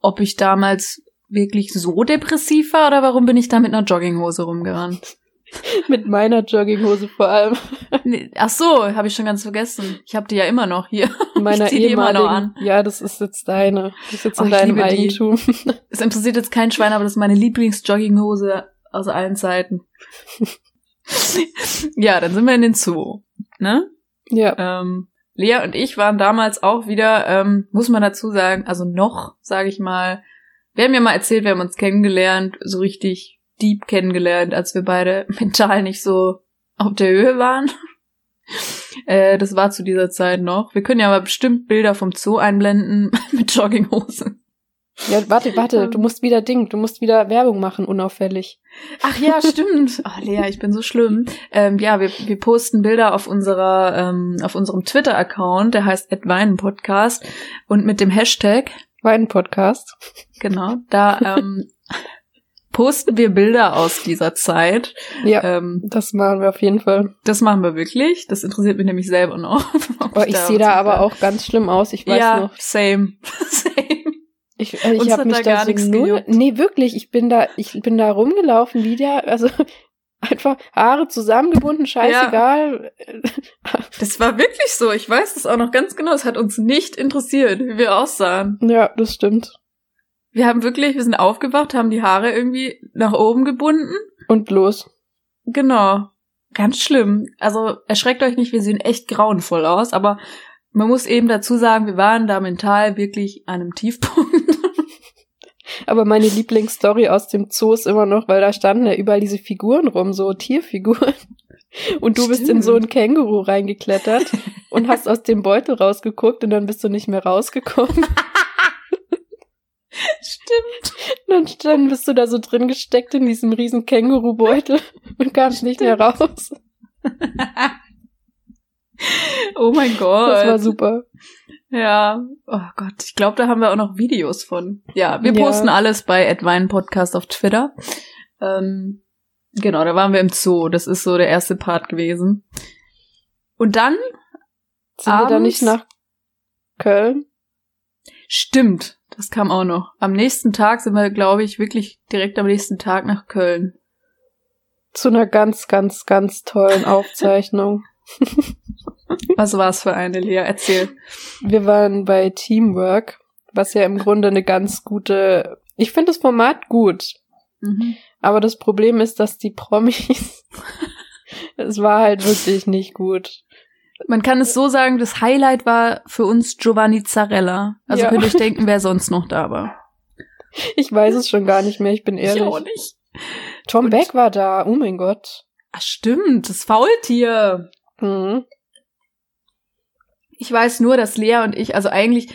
ob ich damals wirklich so depressiv war oder warum bin ich da mit einer Jogginghose rumgerannt? Mit meiner Jogginghose vor allem. Nee, Ach so, habe ich schon ganz vergessen. Ich habe die ja immer noch hier. Meiner Ich zieh die immer noch ehemaligen. Ja, das ist jetzt deine. Die ist jetzt Oh, in deinem die. Eigentum. Es interessiert jetzt kein Schwein, aber das ist meine Lieblings-Jogginghose aus allen Zeiten. ja, dann sind wir in den Zoo, ne? ja. Ähm, Lea und ich waren damals auch wieder, ähm, muss man dazu sagen, also noch, sage ich mal, wir haben ja mal erzählt, wir haben uns kennengelernt, so richtig deep kennengelernt, als wir beide mental nicht so auf der Höhe waren. äh, das war zu dieser Zeit noch. Wir können ja aber bestimmt Bilder vom Zoo einblenden mit Jogginghose. Ja, warte, warte, du musst wieder Ding, du musst wieder Werbung machen, unauffällig. Ach ja, stimmt. Oh, Lea, ich bin so schlimm. Ähm, ja, wir, wir posten Bilder auf unserer, ähm, auf unserem Twitter-Account, der heißt Podcast und mit dem Hashtag, Wein-Podcast. genau, da ähm, posten wir Bilder aus dieser Zeit. Ja, Ähm, das machen wir auf jeden Fall. das machen wir wirklich. Das interessiert mich nämlich selber noch. Oh, ich sehe da aber auch ganz schlimm aus. Ich weiß ja, noch. same. same. Ich, äh, ich habe mich da gar so nichts null. Nee, wirklich. Ich bin da, ich bin da rumgelaufen wieder. Also einfach Haare zusammengebunden, scheißegal. Das war wirklich so. Ich weiß das auch noch ganz genau. Es hat uns nicht interessiert, wie wir aussahen. Ja, das stimmt. Wir haben wirklich, wir sind aufgewacht, haben die Haare irgendwie nach oben gebunden. Und los. Genau. Ganz schlimm. Also erschreckt euch nicht, wir sehen echt grauenvoll aus, aber man muss eben dazu sagen, wir waren da mental wirklich an einem Tiefpunkt. Aber meine Lieblingsstory aus dem Zoo ist immer noch, weil da standen ja überall diese Figuren rum, so Tierfiguren. Und du bist in Stimmt. so ein Känguru reingeklettert und hast aus dem Beutel rausgeguckt und dann bist du nicht mehr rausgekommen. Stimmt. Und dann, dann bist du da so drin gesteckt in diesem riesen Kängurubeutel und kamst nicht mehr raus. oh mein Gott. Das war super. Ja. Oh Gott, ich glaube, da haben wir auch noch Videos von. Ja, wir Ja. posten alles bei Advine Podcast auf Twitter. Ähm, genau, da waren wir im Zoo. Das ist so der erste Part gewesen. Und dann, Sind wir da nicht Abends? nach Köln? Stimmt, das kam auch noch. Am nächsten Tag sind wir, glaube ich, wirklich direkt am nächsten Tag nach Köln. Zu einer ganz, ganz, ganz tollen Aufzeichnung. Was war's für eine, Lea? Erzähl. Wir waren bei Teamwork, was ja im Grunde eine ganz gute. Ich finde das Format gut, Mhm. aber das Problem ist, dass die Promis. es war halt wirklich nicht gut. Man kann es so sagen, das Highlight war für uns Giovanni Zarella. Also Ja. könnt ihr euch denken, wer sonst noch da war. Ich weiß es schon gar nicht mehr, ich bin ehrlich. nicht. Tom Und- Beck war da, oh mein Gott. Ach stimmt, das Faultier. Mhm. Ich weiß nur, dass Lea und ich, also eigentlich,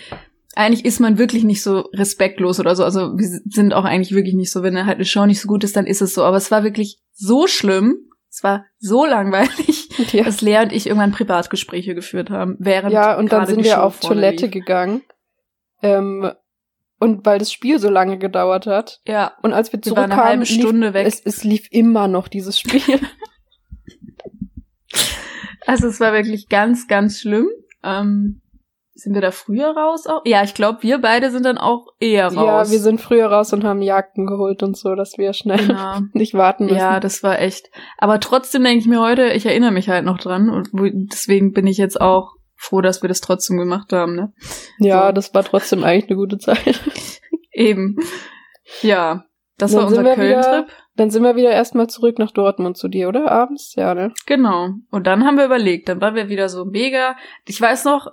eigentlich ist man wirklich nicht so respektlos oder so. Also wir sind auch eigentlich wirklich nicht so, wenn halt eine Show nicht so gut ist, dann ist es so. Aber es war wirklich so schlimm. Es war so langweilig, Ja. dass Lea und ich irgendwann Privatgespräche geführt haben, während ja, und dann sind wir auf Toilette lief. gegangen. Ähm, und weil das Spiel so lange gedauert hat. Ja, Und als wir wir waren zurückkamen, eine halbe Stunde lief, weg. Es, es lief immer noch dieses Spiel. Also es war wirklich ganz, ganz schlimm. Ähm, sind wir da früher raus auch? Ja, ich glaube, wir beide sind dann auch eher raus. Ja, wir sind früher raus und haben Jagden geholt und so, dass wir schnell Genau. nicht warten müssen. Ja, das war echt. Aber trotzdem denke ich mir heute, ich erinnere mich halt noch dran und deswegen bin ich jetzt auch froh, dass wir das trotzdem gemacht haben, ne? ja so. das war trotzdem eigentlich eine gute Zeit. Eben. Ja, das Dann war sind unser wir wieder- Köln-Trip. Dann sind wir wieder erstmal zurück nach Dortmund zu dir, oder? Abends? Ja, ne? Genau. Und dann haben wir überlegt, dann waren wir wieder so mega. Ich weiß noch,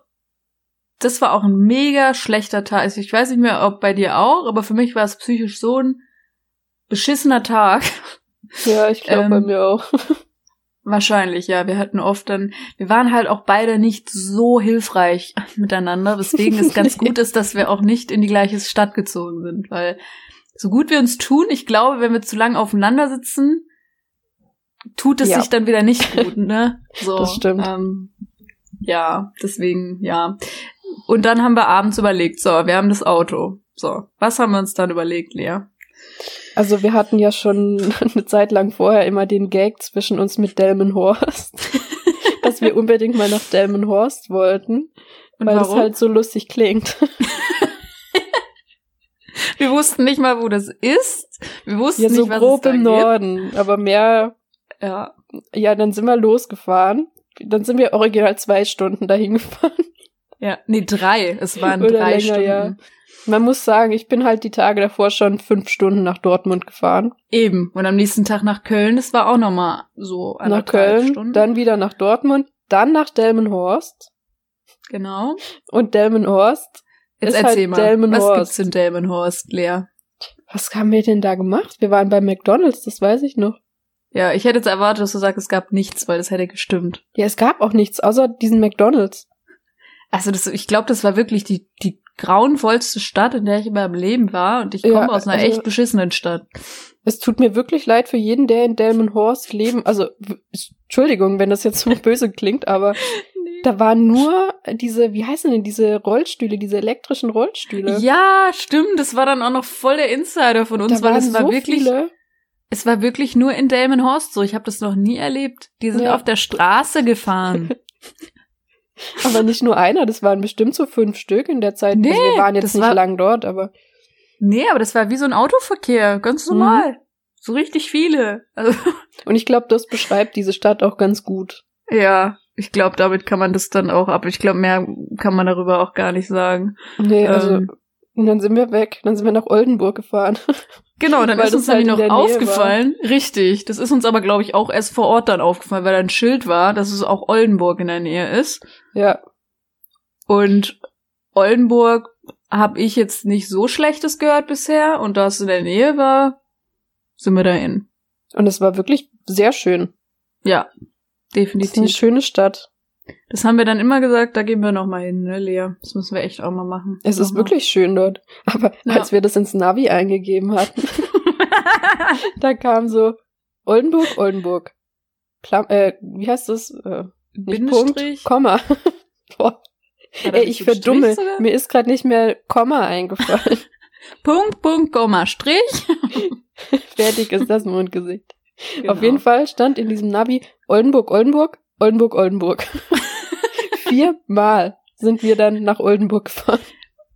das war auch ein mega schlechter Tag. Also ich weiß nicht mehr, ob bei dir auch, aber für mich war es psychisch so ein beschissener Tag. Ja, ich glaube Ähm, bei mir auch. Wahrscheinlich, ja. Wir hatten oft dann, wir waren halt auch beide nicht so hilfreich miteinander, weswegen es ganz gut ist, dass wir auch nicht in die gleiche Stadt gezogen sind, weil so gut wir uns tun, ich glaube, wenn wir zu lange aufeinander sitzen, tut es Ja. sich dann wieder nicht gut, ne? So, Das stimmt. Ähm, ja, deswegen, ja. Und dann haben wir abends überlegt, so, wir haben das Auto. So, was haben wir uns dann überlegt, Lea? Also wir hatten ja schon eine Zeit lang vorher immer den Gag zwischen uns mit Delmenhorst, dass wir unbedingt mal nach Delmenhorst wollten, Und weil das warum? halt so lustig klingt. wir wussten nicht mal, wo das ist. Wir wussten Ja, so nicht, was grob es da im gibt. Norden, aber mehr, Ja, ja, dann sind wir losgefahren. Dann sind wir original zwei Stunden dahin gefahren. Ja. Nee, drei. Es waren Oder drei länger, Stunden. ja. Man muss sagen, ich bin halt die Tage davor schon fünf Stunden nach Dortmund gefahren. Eben. Und am nächsten Tag nach Köln, das war auch nochmal so Nach Köln, Stunden. dann wieder nach Dortmund, dann nach Delmenhorst. Genau. Und Delmenhorst. Jetzt Ist erzähl halt mal. Delmenhorst. Was gibt's in Delmenhorst, Lea? Was haben wir denn da gemacht? Wir waren bei McDonalds, das weiß ich noch. Ja, ich hätte jetzt erwartet, dass du sagst, es gab nichts, weil das hätte gestimmt. Ja, es gab auch nichts außer diesen McDonalds. Also das, ich glaube, das war wirklich die, die grauenvollste Stadt, in der ich in meinem Leben war. Und ich Ja, komme aus einer also- echt beschissenen Stadt. Es tut mir wirklich leid für jeden, der in Delmenhorst leben. Also, Entschuldigung, wenn das jetzt so böse klingt, aber da waren nur diese, wie heißen denn diese Rollstühle, diese elektrischen Rollstühle. Ja, stimmt. Das war dann auch noch voll der Insider von uns, da weil waren es war so wirklich viele. Es war wirklich nur in Delmenhorst so. Ich habe das noch nie erlebt. Die sind Ja. auf der Straße gefahren. Aber nicht nur einer, das waren bestimmt so fünf Stück in der Zeit. Nee, also wir waren jetzt nicht war- lang dort, aber nee, aber das war wie so ein Autoverkehr. Ganz normal. So richtig viele. Also, und ich glaube, das beschreibt diese Stadt auch ganz gut. ja, ich glaube, damit kann man das dann auch ab. Ich glaube, mehr kann man darüber auch gar nicht sagen. Nee, also Ähm. Und dann sind wir weg, dann sind wir nach Oldenburg gefahren. Genau, dann ist uns das halt noch aufgefallen. Richtig. Das ist uns aber, glaube ich, auch erst vor Ort dann aufgefallen, weil da ein Schild war, dass es auch Oldenburg in der Nähe ist. ja, Und Oldenburg habe ich jetzt nicht so Schlechtes gehört bisher. Und da es in der Nähe war, sind wir dahin. und es war wirklich sehr schön. Ja, Das ist eine definitiv. schöne Stadt. Das haben wir dann immer gesagt, da gehen wir noch mal hin, ne, Lea? Das müssen wir echt auch mal machen. Es ist Nochmal. wirklich schön dort. Aber Ja. als wir das ins Navi eingegeben hatten, da kam so Oldenburg, Oldenburg. Klam äh, wie heißt das? Äh, Punkt? Komma. Boah. Da Ey, ich Strich verdumme. sogar? Mir ist gerade nicht mehr Komma eingefallen. Punkt, Punkt, Komma, Strich. Fertig ist das Mondgesicht. Genau. Auf jeden Fall stand in diesem Navi Oldenburg, Oldenburg, Oldenburg, Oldenburg. Viermal sind wir dann nach Oldenburg gefahren.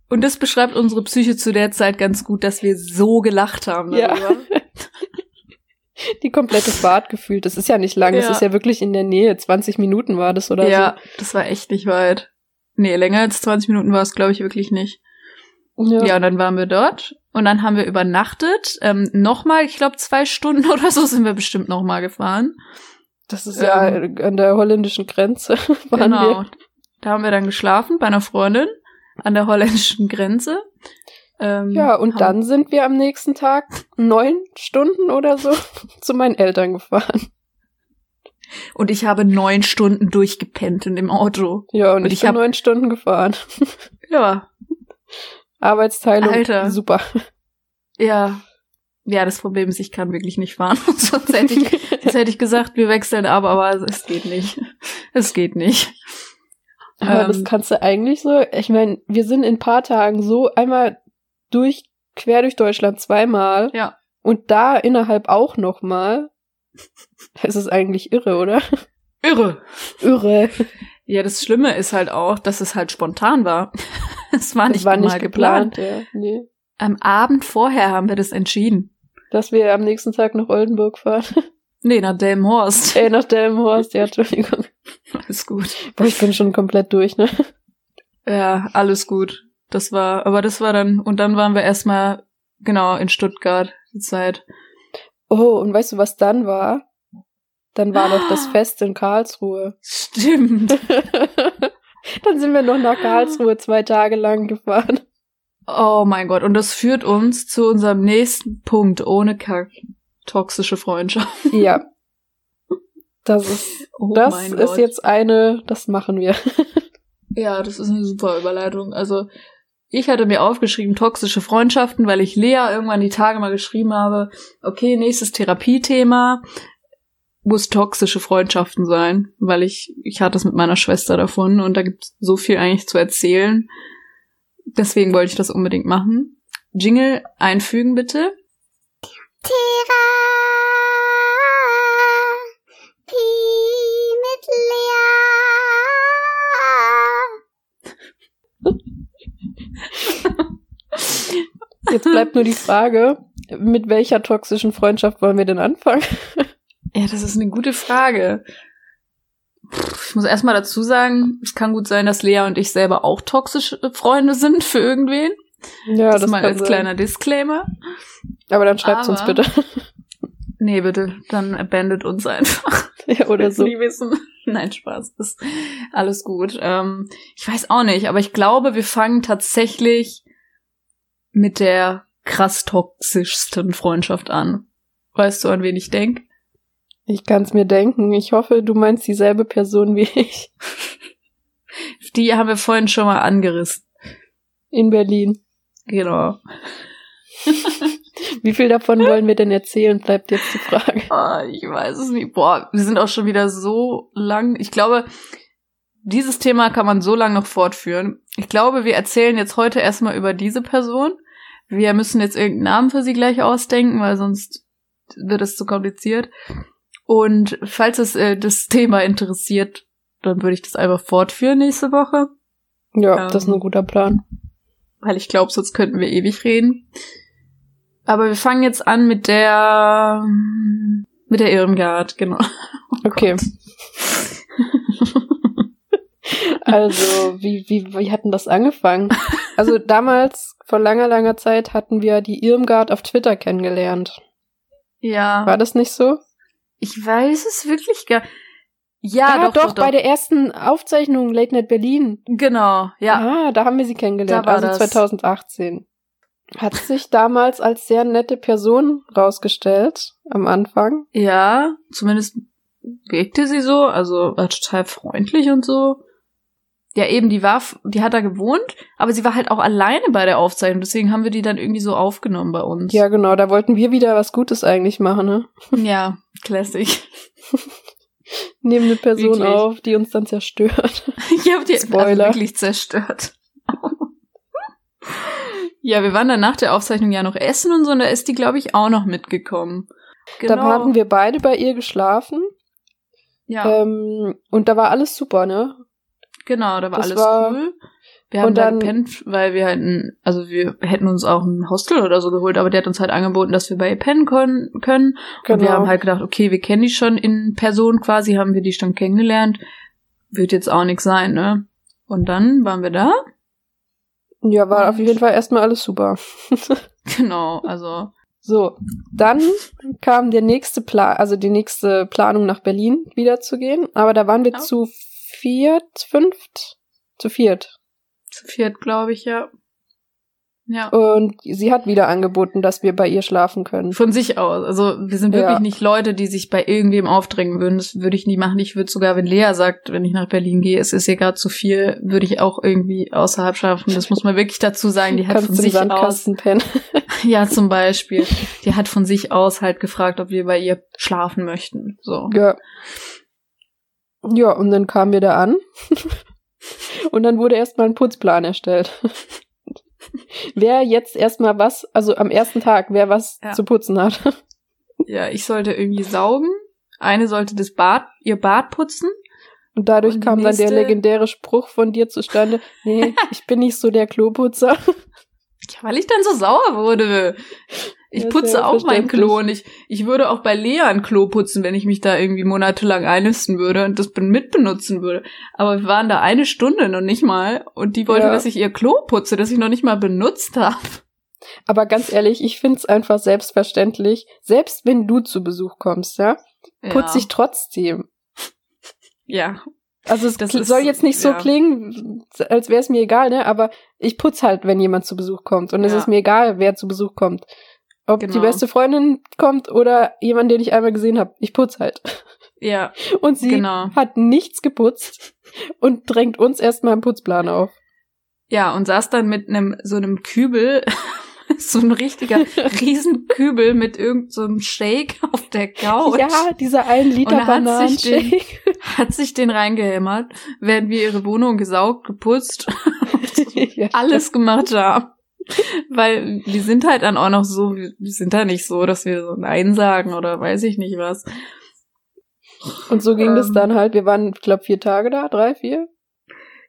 Und das beschreibt unsere Psyche zu der Zeit ganz gut, dass wir so gelacht haben Ja. darüber. Die komplette Fahrt gefühlt. Das ist ja nicht lang, das Ja. ist ja wirklich in der Nähe. 20 Minuten war das oder Ja, das war echt nicht weit. Nee, länger als 20 Minuten war es, glaube ich, wirklich nicht. so. Ja. und dann waren wir dort und dann haben wir übernachtet. Ähm, nochmal, ich glaube, zwei Stunden oder so sind wir bestimmt nochmal gefahren. Das ist ja an der holländischen Grenze waren genau. wir. Da haben wir dann geschlafen bei einer Freundin an der holländischen Grenze. Ähm, Ja, und dann sind wir am nächsten Tag neun Stunden oder so zu meinen Eltern gefahren. Und ich habe neun Stunden durchgepennt in dem Auto. Ja, und, Und ich, ich bin hab- neun Stunden gefahren. Ja, Arbeitsteilung, Alter. super. ja. Ja, das Problem ist, ich kann wirklich nicht fahren. Sonst hätte ich, sonst hätte ich gesagt, wir wechseln ab, aber es geht nicht. Es geht nicht. Aber Ähm, das kannst du eigentlich so, ich meine, wir sind in ein paar Tagen so einmal durch, quer durch Deutschland zweimal Ja. und da innerhalb auch nochmal. Es ist eigentlich irre, oder? Irre. Irre. Ja, das Schlimme ist halt auch, dass es halt spontan war. Es war Das nicht war mal nicht geplant, ja. Nee. Am Abend vorher haben wir das entschieden. Dass wir am nächsten Tag nach Oldenburg fahren. Nee, nach Delmenhorst. Ey, nach Delmenhorst, ja, Entschuldigung. Alles gut. Boah, ich bin schon komplett durch, ne? Ja, alles gut. Das war, aber das war dann, und dann waren wir erstmal, genau, in Stuttgart, die Zeit. Oh, und weißt du, was dann war? Dann war noch das Fest in Karlsruhe. Stimmt. dann sind wir noch nach Karlsruhe zwei Tage lang gefahren. Oh mein Gott. Und das führt uns zu unserem nächsten Punkt ohne Kack. Toxische Freundschaft. Ja. Das ist, Oh das ist Gott. jetzt eine, das machen wir. Ja, das ist eine super Überleitung. Also, ich hatte mir aufgeschrieben, toxische Freundschaften, weil ich Lea irgendwann die Tage mal geschrieben habe, okay, nächstes Therapiethema muss toxische Freundschaften sein, weil ich, ich hatte es mit meiner Schwester davon und da gibt es so viel eigentlich zu erzählen. Deswegen wollte ich das unbedingt machen. Jingle einfügen, bitte. Therapie mit Lea. Jetzt bleibt nur die Frage, mit welcher toxischen Freundschaft wollen wir denn anfangen? Ja, das ist eine gute Frage. Ich muss erstmal dazu sagen, es kann gut sein, dass Lea und ich selber auch toxische Freunde sind für irgendwen. Ja, das, mal kann als sein. kleiner Disclaimer. Aber dann schreibt uns bitte. Nee, bitte, dann abandet uns einfach. ja, oder so. Nie wissen. Nein, Spaß. Ist alles gut. Ähm, ich weiß auch nicht, aber ich glaube, wir fangen tatsächlich mit der krass toxischsten Freundschaft an. Weißt du, an wen ich denk? Ich kann's mir denken. Ich hoffe, du meinst dieselbe Person wie ich. Die haben wir vorhin schon mal angerissen. In Berlin. Genau. Wie viel davon wollen wir denn erzählen, bleibt jetzt die Frage. Ah, ich weiß es nicht. Boah, wir sind auch schon wieder so lang. Ich glaube, dieses Thema kann man so lange noch fortführen. Ich glaube, wir erzählen jetzt heute erstmal über diese Person. Wir müssen jetzt irgendeinen Namen für sie gleich ausdenken, weil sonst wird es zu kompliziert. Und falls es äh, das Thema interessiert, dann würde ich das einfach fortführen nächste Woche. Ja, Ähm. das ist ein guter Plan. Weil ich glaube, sonst könnten wir ewig reden. Aber wir fangen jetzt an mit der mit der Irmgard, genau. Okay. Also, wie, wie, wie hatten das angefangen? Also damals, vor langer, langer Zeit, hatten wir die Irmgard auf Twitter kennengelernt. Ja. War das nicht so? Ich weiß es wirklich gar. Ja, doch, doch, bei der ersten Aufzeichnung Late Night Berlin. Genau, ja. Ah, da haben wir sie kennengelernt, Da war also das. 2018. Hat sich damals als sehr nette Person rausgestellt am Anfang. Ja, zumindest wirkte sie so, also war total freundlich und so. Ja, eben, die war, die hat da gewohnt, aber sie war halt auch alleine bei der Aufzeichnung, deswegen haben wir die dann irgendwie so aufgenommen bei uns. Ja, genau, da wollten wir wieder was Gutes eigentlich machen, ne? Ja, classic. Nehmen eine Person Wirklich. auf, die uns dann zerstört. Ich habe die also Spoiler. wirklich zerstört. ja, wir waren dann nach der Aufzeichnung ja noch essen und so, und da ist die, glaube ich, auch noch mitgekommen. Genau. Da hatten wir beide bei ihr geschlafen. ja, Ähm, und da war alles super, ne? Genau, da war das alles war- cool. Wir haben da dann- gepennt, weil wir halt ein, also wir hätten uns auch ein Hostel oder so geholt, aber der hat uns halt angeboten, dass wir bei ihr pennen können. können. Genau. Und wir haben halt gedacht, okay, wir kennen die schon in Person quasi, haben wir die schon kennengelernt. Wird jetzt auch nichts sein, ne? Und dann waren wir da. ja, war auf jeden Fall erstmal alles super. Genau, also So, dann kam der nächste Plan, also die nächste Planung nach Berlin wieder zu gehen. Aber da waren wir Ja. zu viert, fünft, zu viert. zu viert, glaube ich, ja. Ja. Und sie hat wieder angeboten, dass wir bei ihr schlafen können. Von sich aus. Also wir sind wirklich Ja. nicht Leute, die sich bei irgendwem aufdrängen würden. Das würde ich nie machen. Ich würde sogar, wenn Lea sagt, wenn ich nach Berlin gehe, es ist ihr gerade zu viel, würde ich auch irgendwie außerhalb schlafen. Das muss man wirklich dazu sagen. Die hat Kannst von sich aus, ja zum Beispiel, die hat von sich aus halt gefragt, ob wir bei ihr schlafen möchten. So. Ja. Ja, und dann kamen wir da an. und dann wurde erstmal ein Putzplan erstellt. wer jetzt erstmal was, also am ersten Tag, wer was Ja. zu putzen hat. Ja, ich sollte irgendwie saugen. Eine sollte das Bad, ihr Bad putzen. Und dadurch Und kam dann der nächste- legendäre Spruch von dir zustande, nee, ich bin nicht so der Kloputzer. Ja, weil ich dann so sauer wurde. Ich Ja, putze auch mein. Klo und ich, ich würde auch bei Lea ein Klo putzen, wenn ich mich da irgendwie monatelang einnisten würde und das ben- mitbenutzen würde. Aber wir waren da eine Stunde noch nicht mal und die wollte, Ja. dass ich ihr Klo putze, das ich noch nicht mal benutzt habe. Aber ganz ehrlich, ich find's einfach selbstverständlich, selbst wenn du zu Besuch kommst, ja, putze ich trotzdem. Ja. Also es ist- soll jetzt nicht so ja. klingen, als wäre es mir egal, ne? Aber ich putz halt, wenn jemand zu Besuch kommt. Und es Ja. ist mir egal, wer zu Besuch kommt. Ob die Genau. beste Freundin kommt oder jemand, den ich einmal gesehen habe. Ich putz halt. Ja, Und sie Genau. hat nichts geputzt und drängt uns erstmal einen Putzplan auf. ja, und saß dann mit einem, so einem Kübel, so ein richtiger Riesenkübel mit irgendeinem so einem Shake auf der Couch. Ja, dieser ein Liter Und hat sich den- hat sich den reingehämmert, während wir ihre Wohnung gesaugt, geputzt Ja. alles gemacht haben. Weil wir sind halt dann auch noch so, wir sind da nicht so, dass wir so Nein sagen oder weiß ich nicht was. Und so ging das Ähm. dann halt. Wir waren, ich glaube, vier Tage da, drei, vier.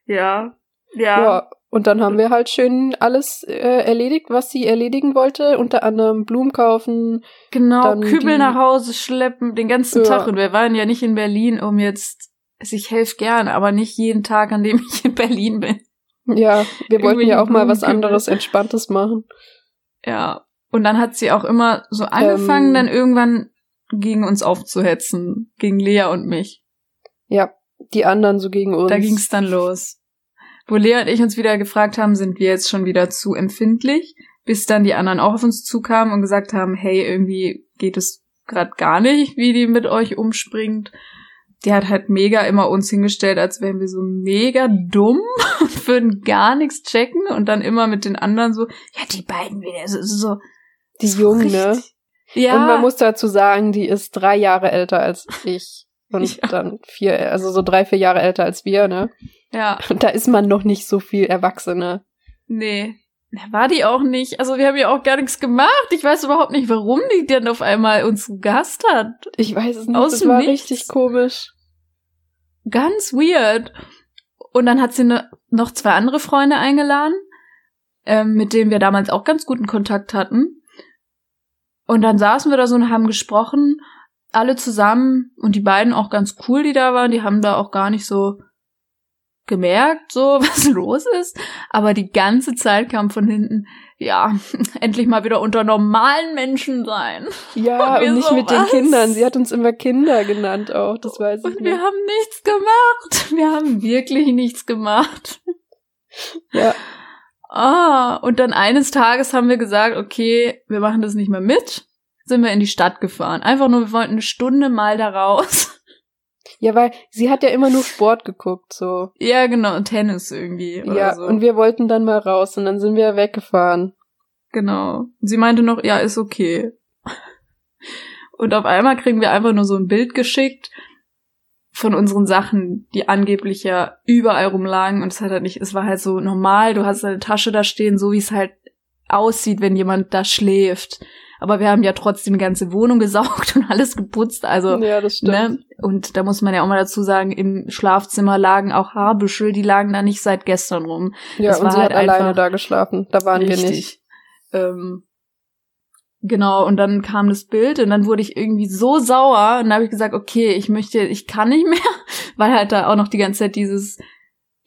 Ja. Ja. Ja. Und dann haben wir halt schön alles äh, erledigt, was sie erledigen wollte. Unter anderem Blumen kaufen. Genau, Kübel nach Hause schleppen, den ganzen Ja. Tag. Und wir waren ja nicht in Berlin, um jetzt, also ich helfe gern, aber nicht jeden Tag, an dem ich in Berlin bin. Ja, wir wollten ja auch mal was anderes Entspanntes machen. Ja. Und dann hat sie auch immer so angefangen, Ähm. dann irgendwann gegen uns aufzuhetzen. Gegen Lea und mich. Ja, die anderen so gegen uns. Da ging's dann los. Wo Lea und ich uns wieder gefragt haben, sind wir jetzt schon wieder zu empfindlich, bis dann die anderen auch auf uns zukamen und gesagt haben, hey, irgendwie geht es gerade gar nicht, wie die mit euch umspringt. Die hat halt mega immer uns hingestellt, als wären wir so mega dumm und würden gar nichts checken und dann immer mit den anderen so, ja, die beiden wieder, so, so Die so Jungen, ne? Ja. Und man muss dazu sagen, die ist drei Jahre älter als ich. Und Ja. dann vier, also so drei, vier Jahre älter als wir, ne? ja, Und da ist man noch nicht so viel Erwachsene. nee. War die auch nicht. Also wir haben ja auch gar nichts gemacht. Ich weiß überhaupt nicht, warum die dann auf einmal uns Gast hat. Ich weiß es nicht. Aus das war Nichts. richtig komisch. Ganz weird. Und dann hat sie ne, noch zwei andere Freunde eingeladen, ähm, mit denen wir damals auch ganz guten Kontakt hatten. Und dann saßen wir da so und haben gesprochen, alle zusammen und die beiden auch ganz cool, die da waren, die haben da auch gar nicht so gemerkt, so was los ist. Aber die ganze Zeit kam von hinten, ja, endlich mal wieder unter normalen Menschen sein. Ja, Und wir und nicht so, mit den was? Kindern. Sie hat uns immer Kinder genannt auch, das weiß ich Und wir nicht. haben nichts gemacht. Wir haben wirklich nichts gemacht. Ja, Ah, und dann eines Tages haben wir gesagt, okay, wir machen das nicht mehr mit. Sind wir in die Stadt gefahren. Einfach nur, wir wollten eine Stunde mal da raus. Ja, weil sie hat ja immer nur Sport geguckt, so. ja, genau, Tennis irgendwie. Ja, so. und wir wollten dann mal raus und dann sind wir weggefahren. Genau. Sie meinte noch, ja, ist okay. Und auf einmal kriegen wir einfach nur so ein Bild geschickt von unseren Sachen, die angeblich ja überall rumlagen. Und es hat halt nicht, es war halt so normal, du hast deine Tasche da stehen, so wie es halt aussieht, wenn jemand da schläft. Aber wir haben ja trotzdem die ganze Wohnung gesaugt und alles geputzt, also, ja, das stimmt. ne? Und da muss man ja auch mal dazu sagen, im Schlafzimmer lagen auch Haarbüschel, die lagen da nicht seit gestern rum. Ja, das und war sie halt hat alleine da geschlafen. Da waren wir nicht. Richtig. Ähm, genau, und dann kam das Bild und dann wurde ich irgendwie so sauer und dann habe ich gesagt, okay, ich möchte, ich kann nicht mehr, weil halt da auch noch die ganze Zeit dieses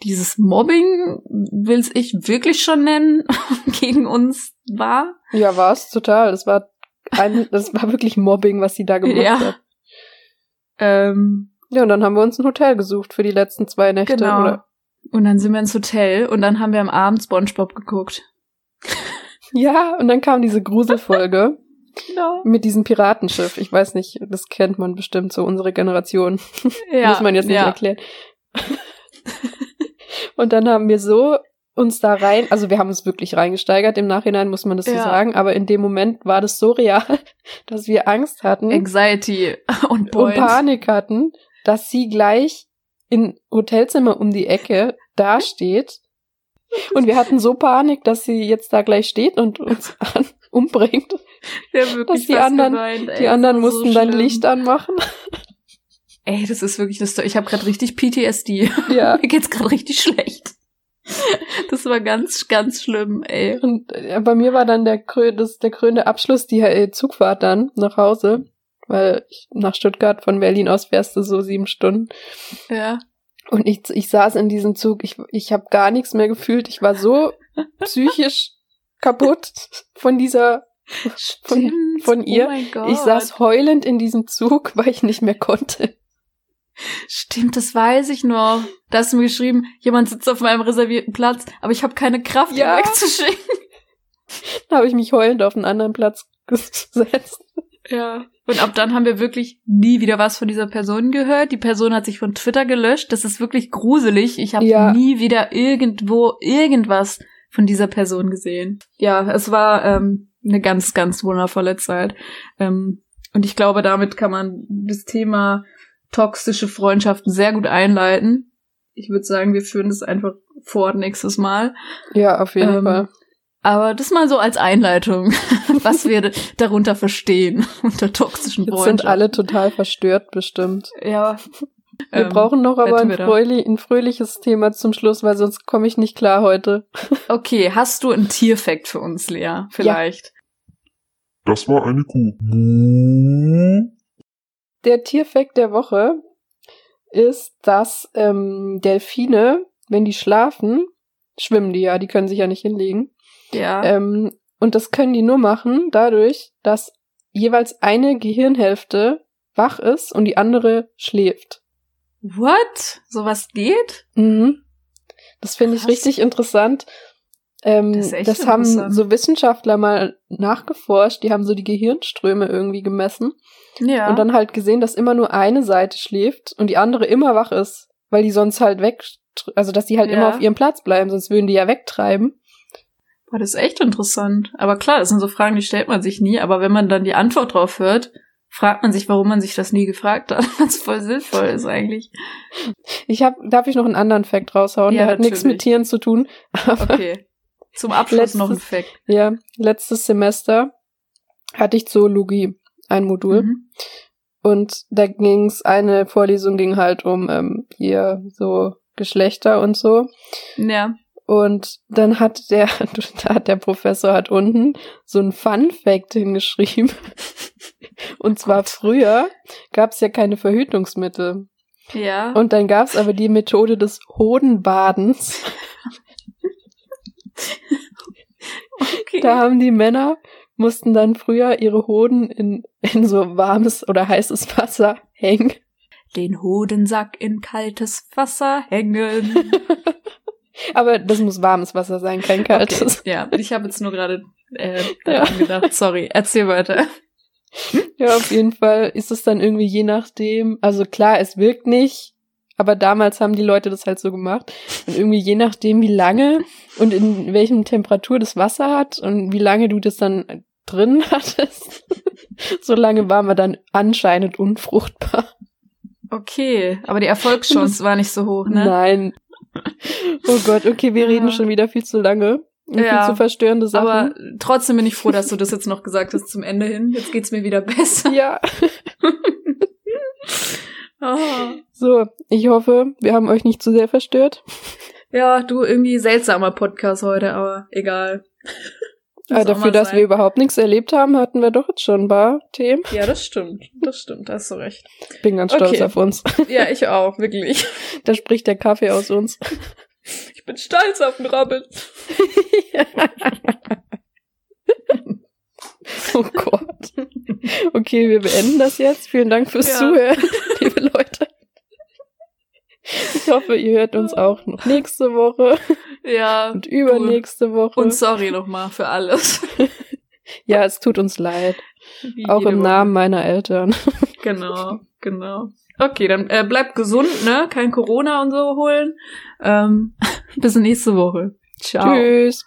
dieses Mobbing, will's ich wirklich schon nennen, gegen uns war. Ja, war's total. Das war ein, das war wirklich Mobbing, was sie da gemacht Ja. hat. Ähm, Ja, und dann haben wir uns ein Hotel gesucht für die letzten zwei Nächte. genau. Oder? Und dann sind wir ins Hotel und dann haben wir am Abend SpongeBob geguckt. Ja, und dann kam diese Gruselfolge Genau. mit diesem Piratenschiff. Ich weiß nicht, das kennt man bestimmt so, unsere Generation. Ja, Muss man jetzt nicht ja. erklären. Und dann haben wir so uns da rein, also wir haben uns wirklich reingesteigert, im Nachhinein muss man das so Ja. sagen, aber in dem Moment war das so real, dass wir Angst hatten Anxiety und und. Panik hatten, dass sie gleich in Hotelzimmer um die Ecke dasteht. Und wir hatten so Panik, dass sie jetzt da gleich steht und uns an, umbringt. Haben wirklich dass die anderen- geweint, ey, Die anderen war so mussten dann. Licht anmachen. Ey, das ist wirklich das. Ich habe gerade richtig PTSD. Ja. Mir geht's gerade richtig schlecht. Das war ganz, ganz schlimm, ey. Und äh, bei mir war dann der, krö das, der krönende Abschluss, die äh, Zugfahrt dann nach Hause. Weil ich, nach Stuttgart von Berlin aus fährst du so sieben Stunden. Ja. Und ich, ich saß in diesem Zug, ich, ich habe gar nichts mehr gefühlt. Ich war so psychisch kaputt von dieser, von, Stimmt. von ihr. Oh mein Gott. ich saß heulend in diesem Zug, weil ich nicht mehr konnte. Stimmt, das weiß ich noch. Da hast du mir geschrieben, jemand sitzt auf meinem reservierten Platz, aber ich habe keine Kraft, ihn Ja. wegzuschicken. Da habe ich mich heulend auf einen anderen Platz gesetzt. Ja. Und ab dann haben wir wirklich nie wieder was von dieser Person gehört. Die Person hat sich von Twitter gelöscht. Das ist wirklich gruselig. Ich habe Ja. nie wieder irgendwo irgendwas von dieser Person gesehen. Ja, es war ähm, eine ganz, ganz wundervolle Zeit. Ähm, und ich glaube, damit kann man das Thema toxische Freundschaften sehr gut einleiten. Ich würde sagen, wir führen das einfach fort nächstes Mal. Ja, auf jeden Ähm, Fall. Aber das mal so als Einleitung, was wir darunter verstehen unter toxischen Jetzt Freundschaften. sind alle total verstört bestimmt. Ja. Wir Ähm, brauchen noch aber ein, fröhlich, ein fröhliches Thema zum Schluss, weil sonst komme ich nicht klar heute. Okay, hast du einen Tierfact für uns, Lea? Vielleicht. Das war eine Kuh. Der Tierfakt der Woche ist, dass ähm, Delfine, wenn die schlafen, schwimmen die ja, die können sich ja nicht hinlegen. Ja. Ähm, und das können die nur machen dadurch, dass jeweils eine Gehirnhälfte wach ist und die andere schläft. What? Sowas geht? Mhm. Das finde ich richtig interessant. Ähm, Das das haben so Wissenschaftler mal nachgeforscht, die haben so die Gehirnströme irgendwie gemessen Ja. und dann halt gesehen, dass immer nur eine Seite schläft und die andere immer wach ist, weil die sonst halt weg, also dass die halt Ja. immer auf ihrem Platz bleiben, sonst würden die ja wegtreiben. Boah, das ist echt interessant. Aber klar, das sind so Fragen, die stellt man sich nie. Aber wenn man dann die Antwort drauf hört, fragt man sich, warum man sich das nie gefragt hat. Was voll sinnvoll ist eigentlich. Ich hab, darf ich noch einen anderen Fact raushauen? Ja, Der hat nichts mit. Tieren zu tun. Okay. Zum Abschluss Letztes- noch ein Fact. Ja, letztes Semester hatte ich Zoologie, ein Modul. Mhm. Und da ging's, eine Vorlesung ging halt um ähm, hier so Geschlechter und so. Ja. Und dann hat der, da hat der Professor hat unten so ein Fun Fact hingeschrieben. Und zwar früher gab's ja keine Verhütungsmittel. Ja. Und dann gab's aber die Methode des Hodenbadens. okay. Da haben die Männer, mussten dann früher ihre Hoden in, in so warmes oder heißes Wasser hängen. Den Hodensack in kaltes Wasser hängen. Aber das muss warmes Wasser sein, kein kaltes. Okay. Ja, ich habe jetzt nur gerade äh, Ja. daran gedacht. Sorry, erzähl weiter. Ja, auf jeden Fall ist es dann irgendwie je nachdem, also klar, es wirkt nicht, aber damals haben die Leute das halt so gemacht. Und irgendwie je nachdem, wie lange und in welchem Temperatur das Wasser hat und wie lange du das dann drin hattest, so lange war man dann anscheinend unfruchtbar. Okay, aber die Erfolgschance war nicht so hoch, ne? Nein. Oh Gott, okay, wir reden Ja. schon wieder viel zu lange. Und Ja, viel zu verstörende Sachen. Aber trotzdem bin ich froh, dass du das jetzt noch gesagt hast zum Ende hin. Jetzt geht's mir wieder besser. ja. Oh. So, ich hoffe, wir haben euch nicht zu sehr verstört. Ja, du, irgendwie seltsamer Podcast heute, aber egal. Aber dafür, dass wir überhaupt nichts erlebt haben, hatten wir doch jetzt schon ein paar Themen. Ja, das stimmt. Das stimmt, da hast du recht. Bin ganz stolz Okay. auf uns. Ja, ich auch, wirklich. Da spricht der Kaffee aus uns. Ich bin stolz auf den Robin. Oh Gott. Okay, wir beenden das jetzt. Vielen Dank fürs Ja. Zuhören, liebe Leute. Ich hoffe, ihr hört uns auch noch nächste Woche Ja. und übernächste Woche. Und sorry nochmal für alles. ja, es tut uns leid. Wie Auch im. Namen meiner Eltern. Genau, genau. Okay, dann äh, bleibt gesund, ne? Kein Corona und so holen. Ähm, bis nächste Woche. Ciao. Tschüss.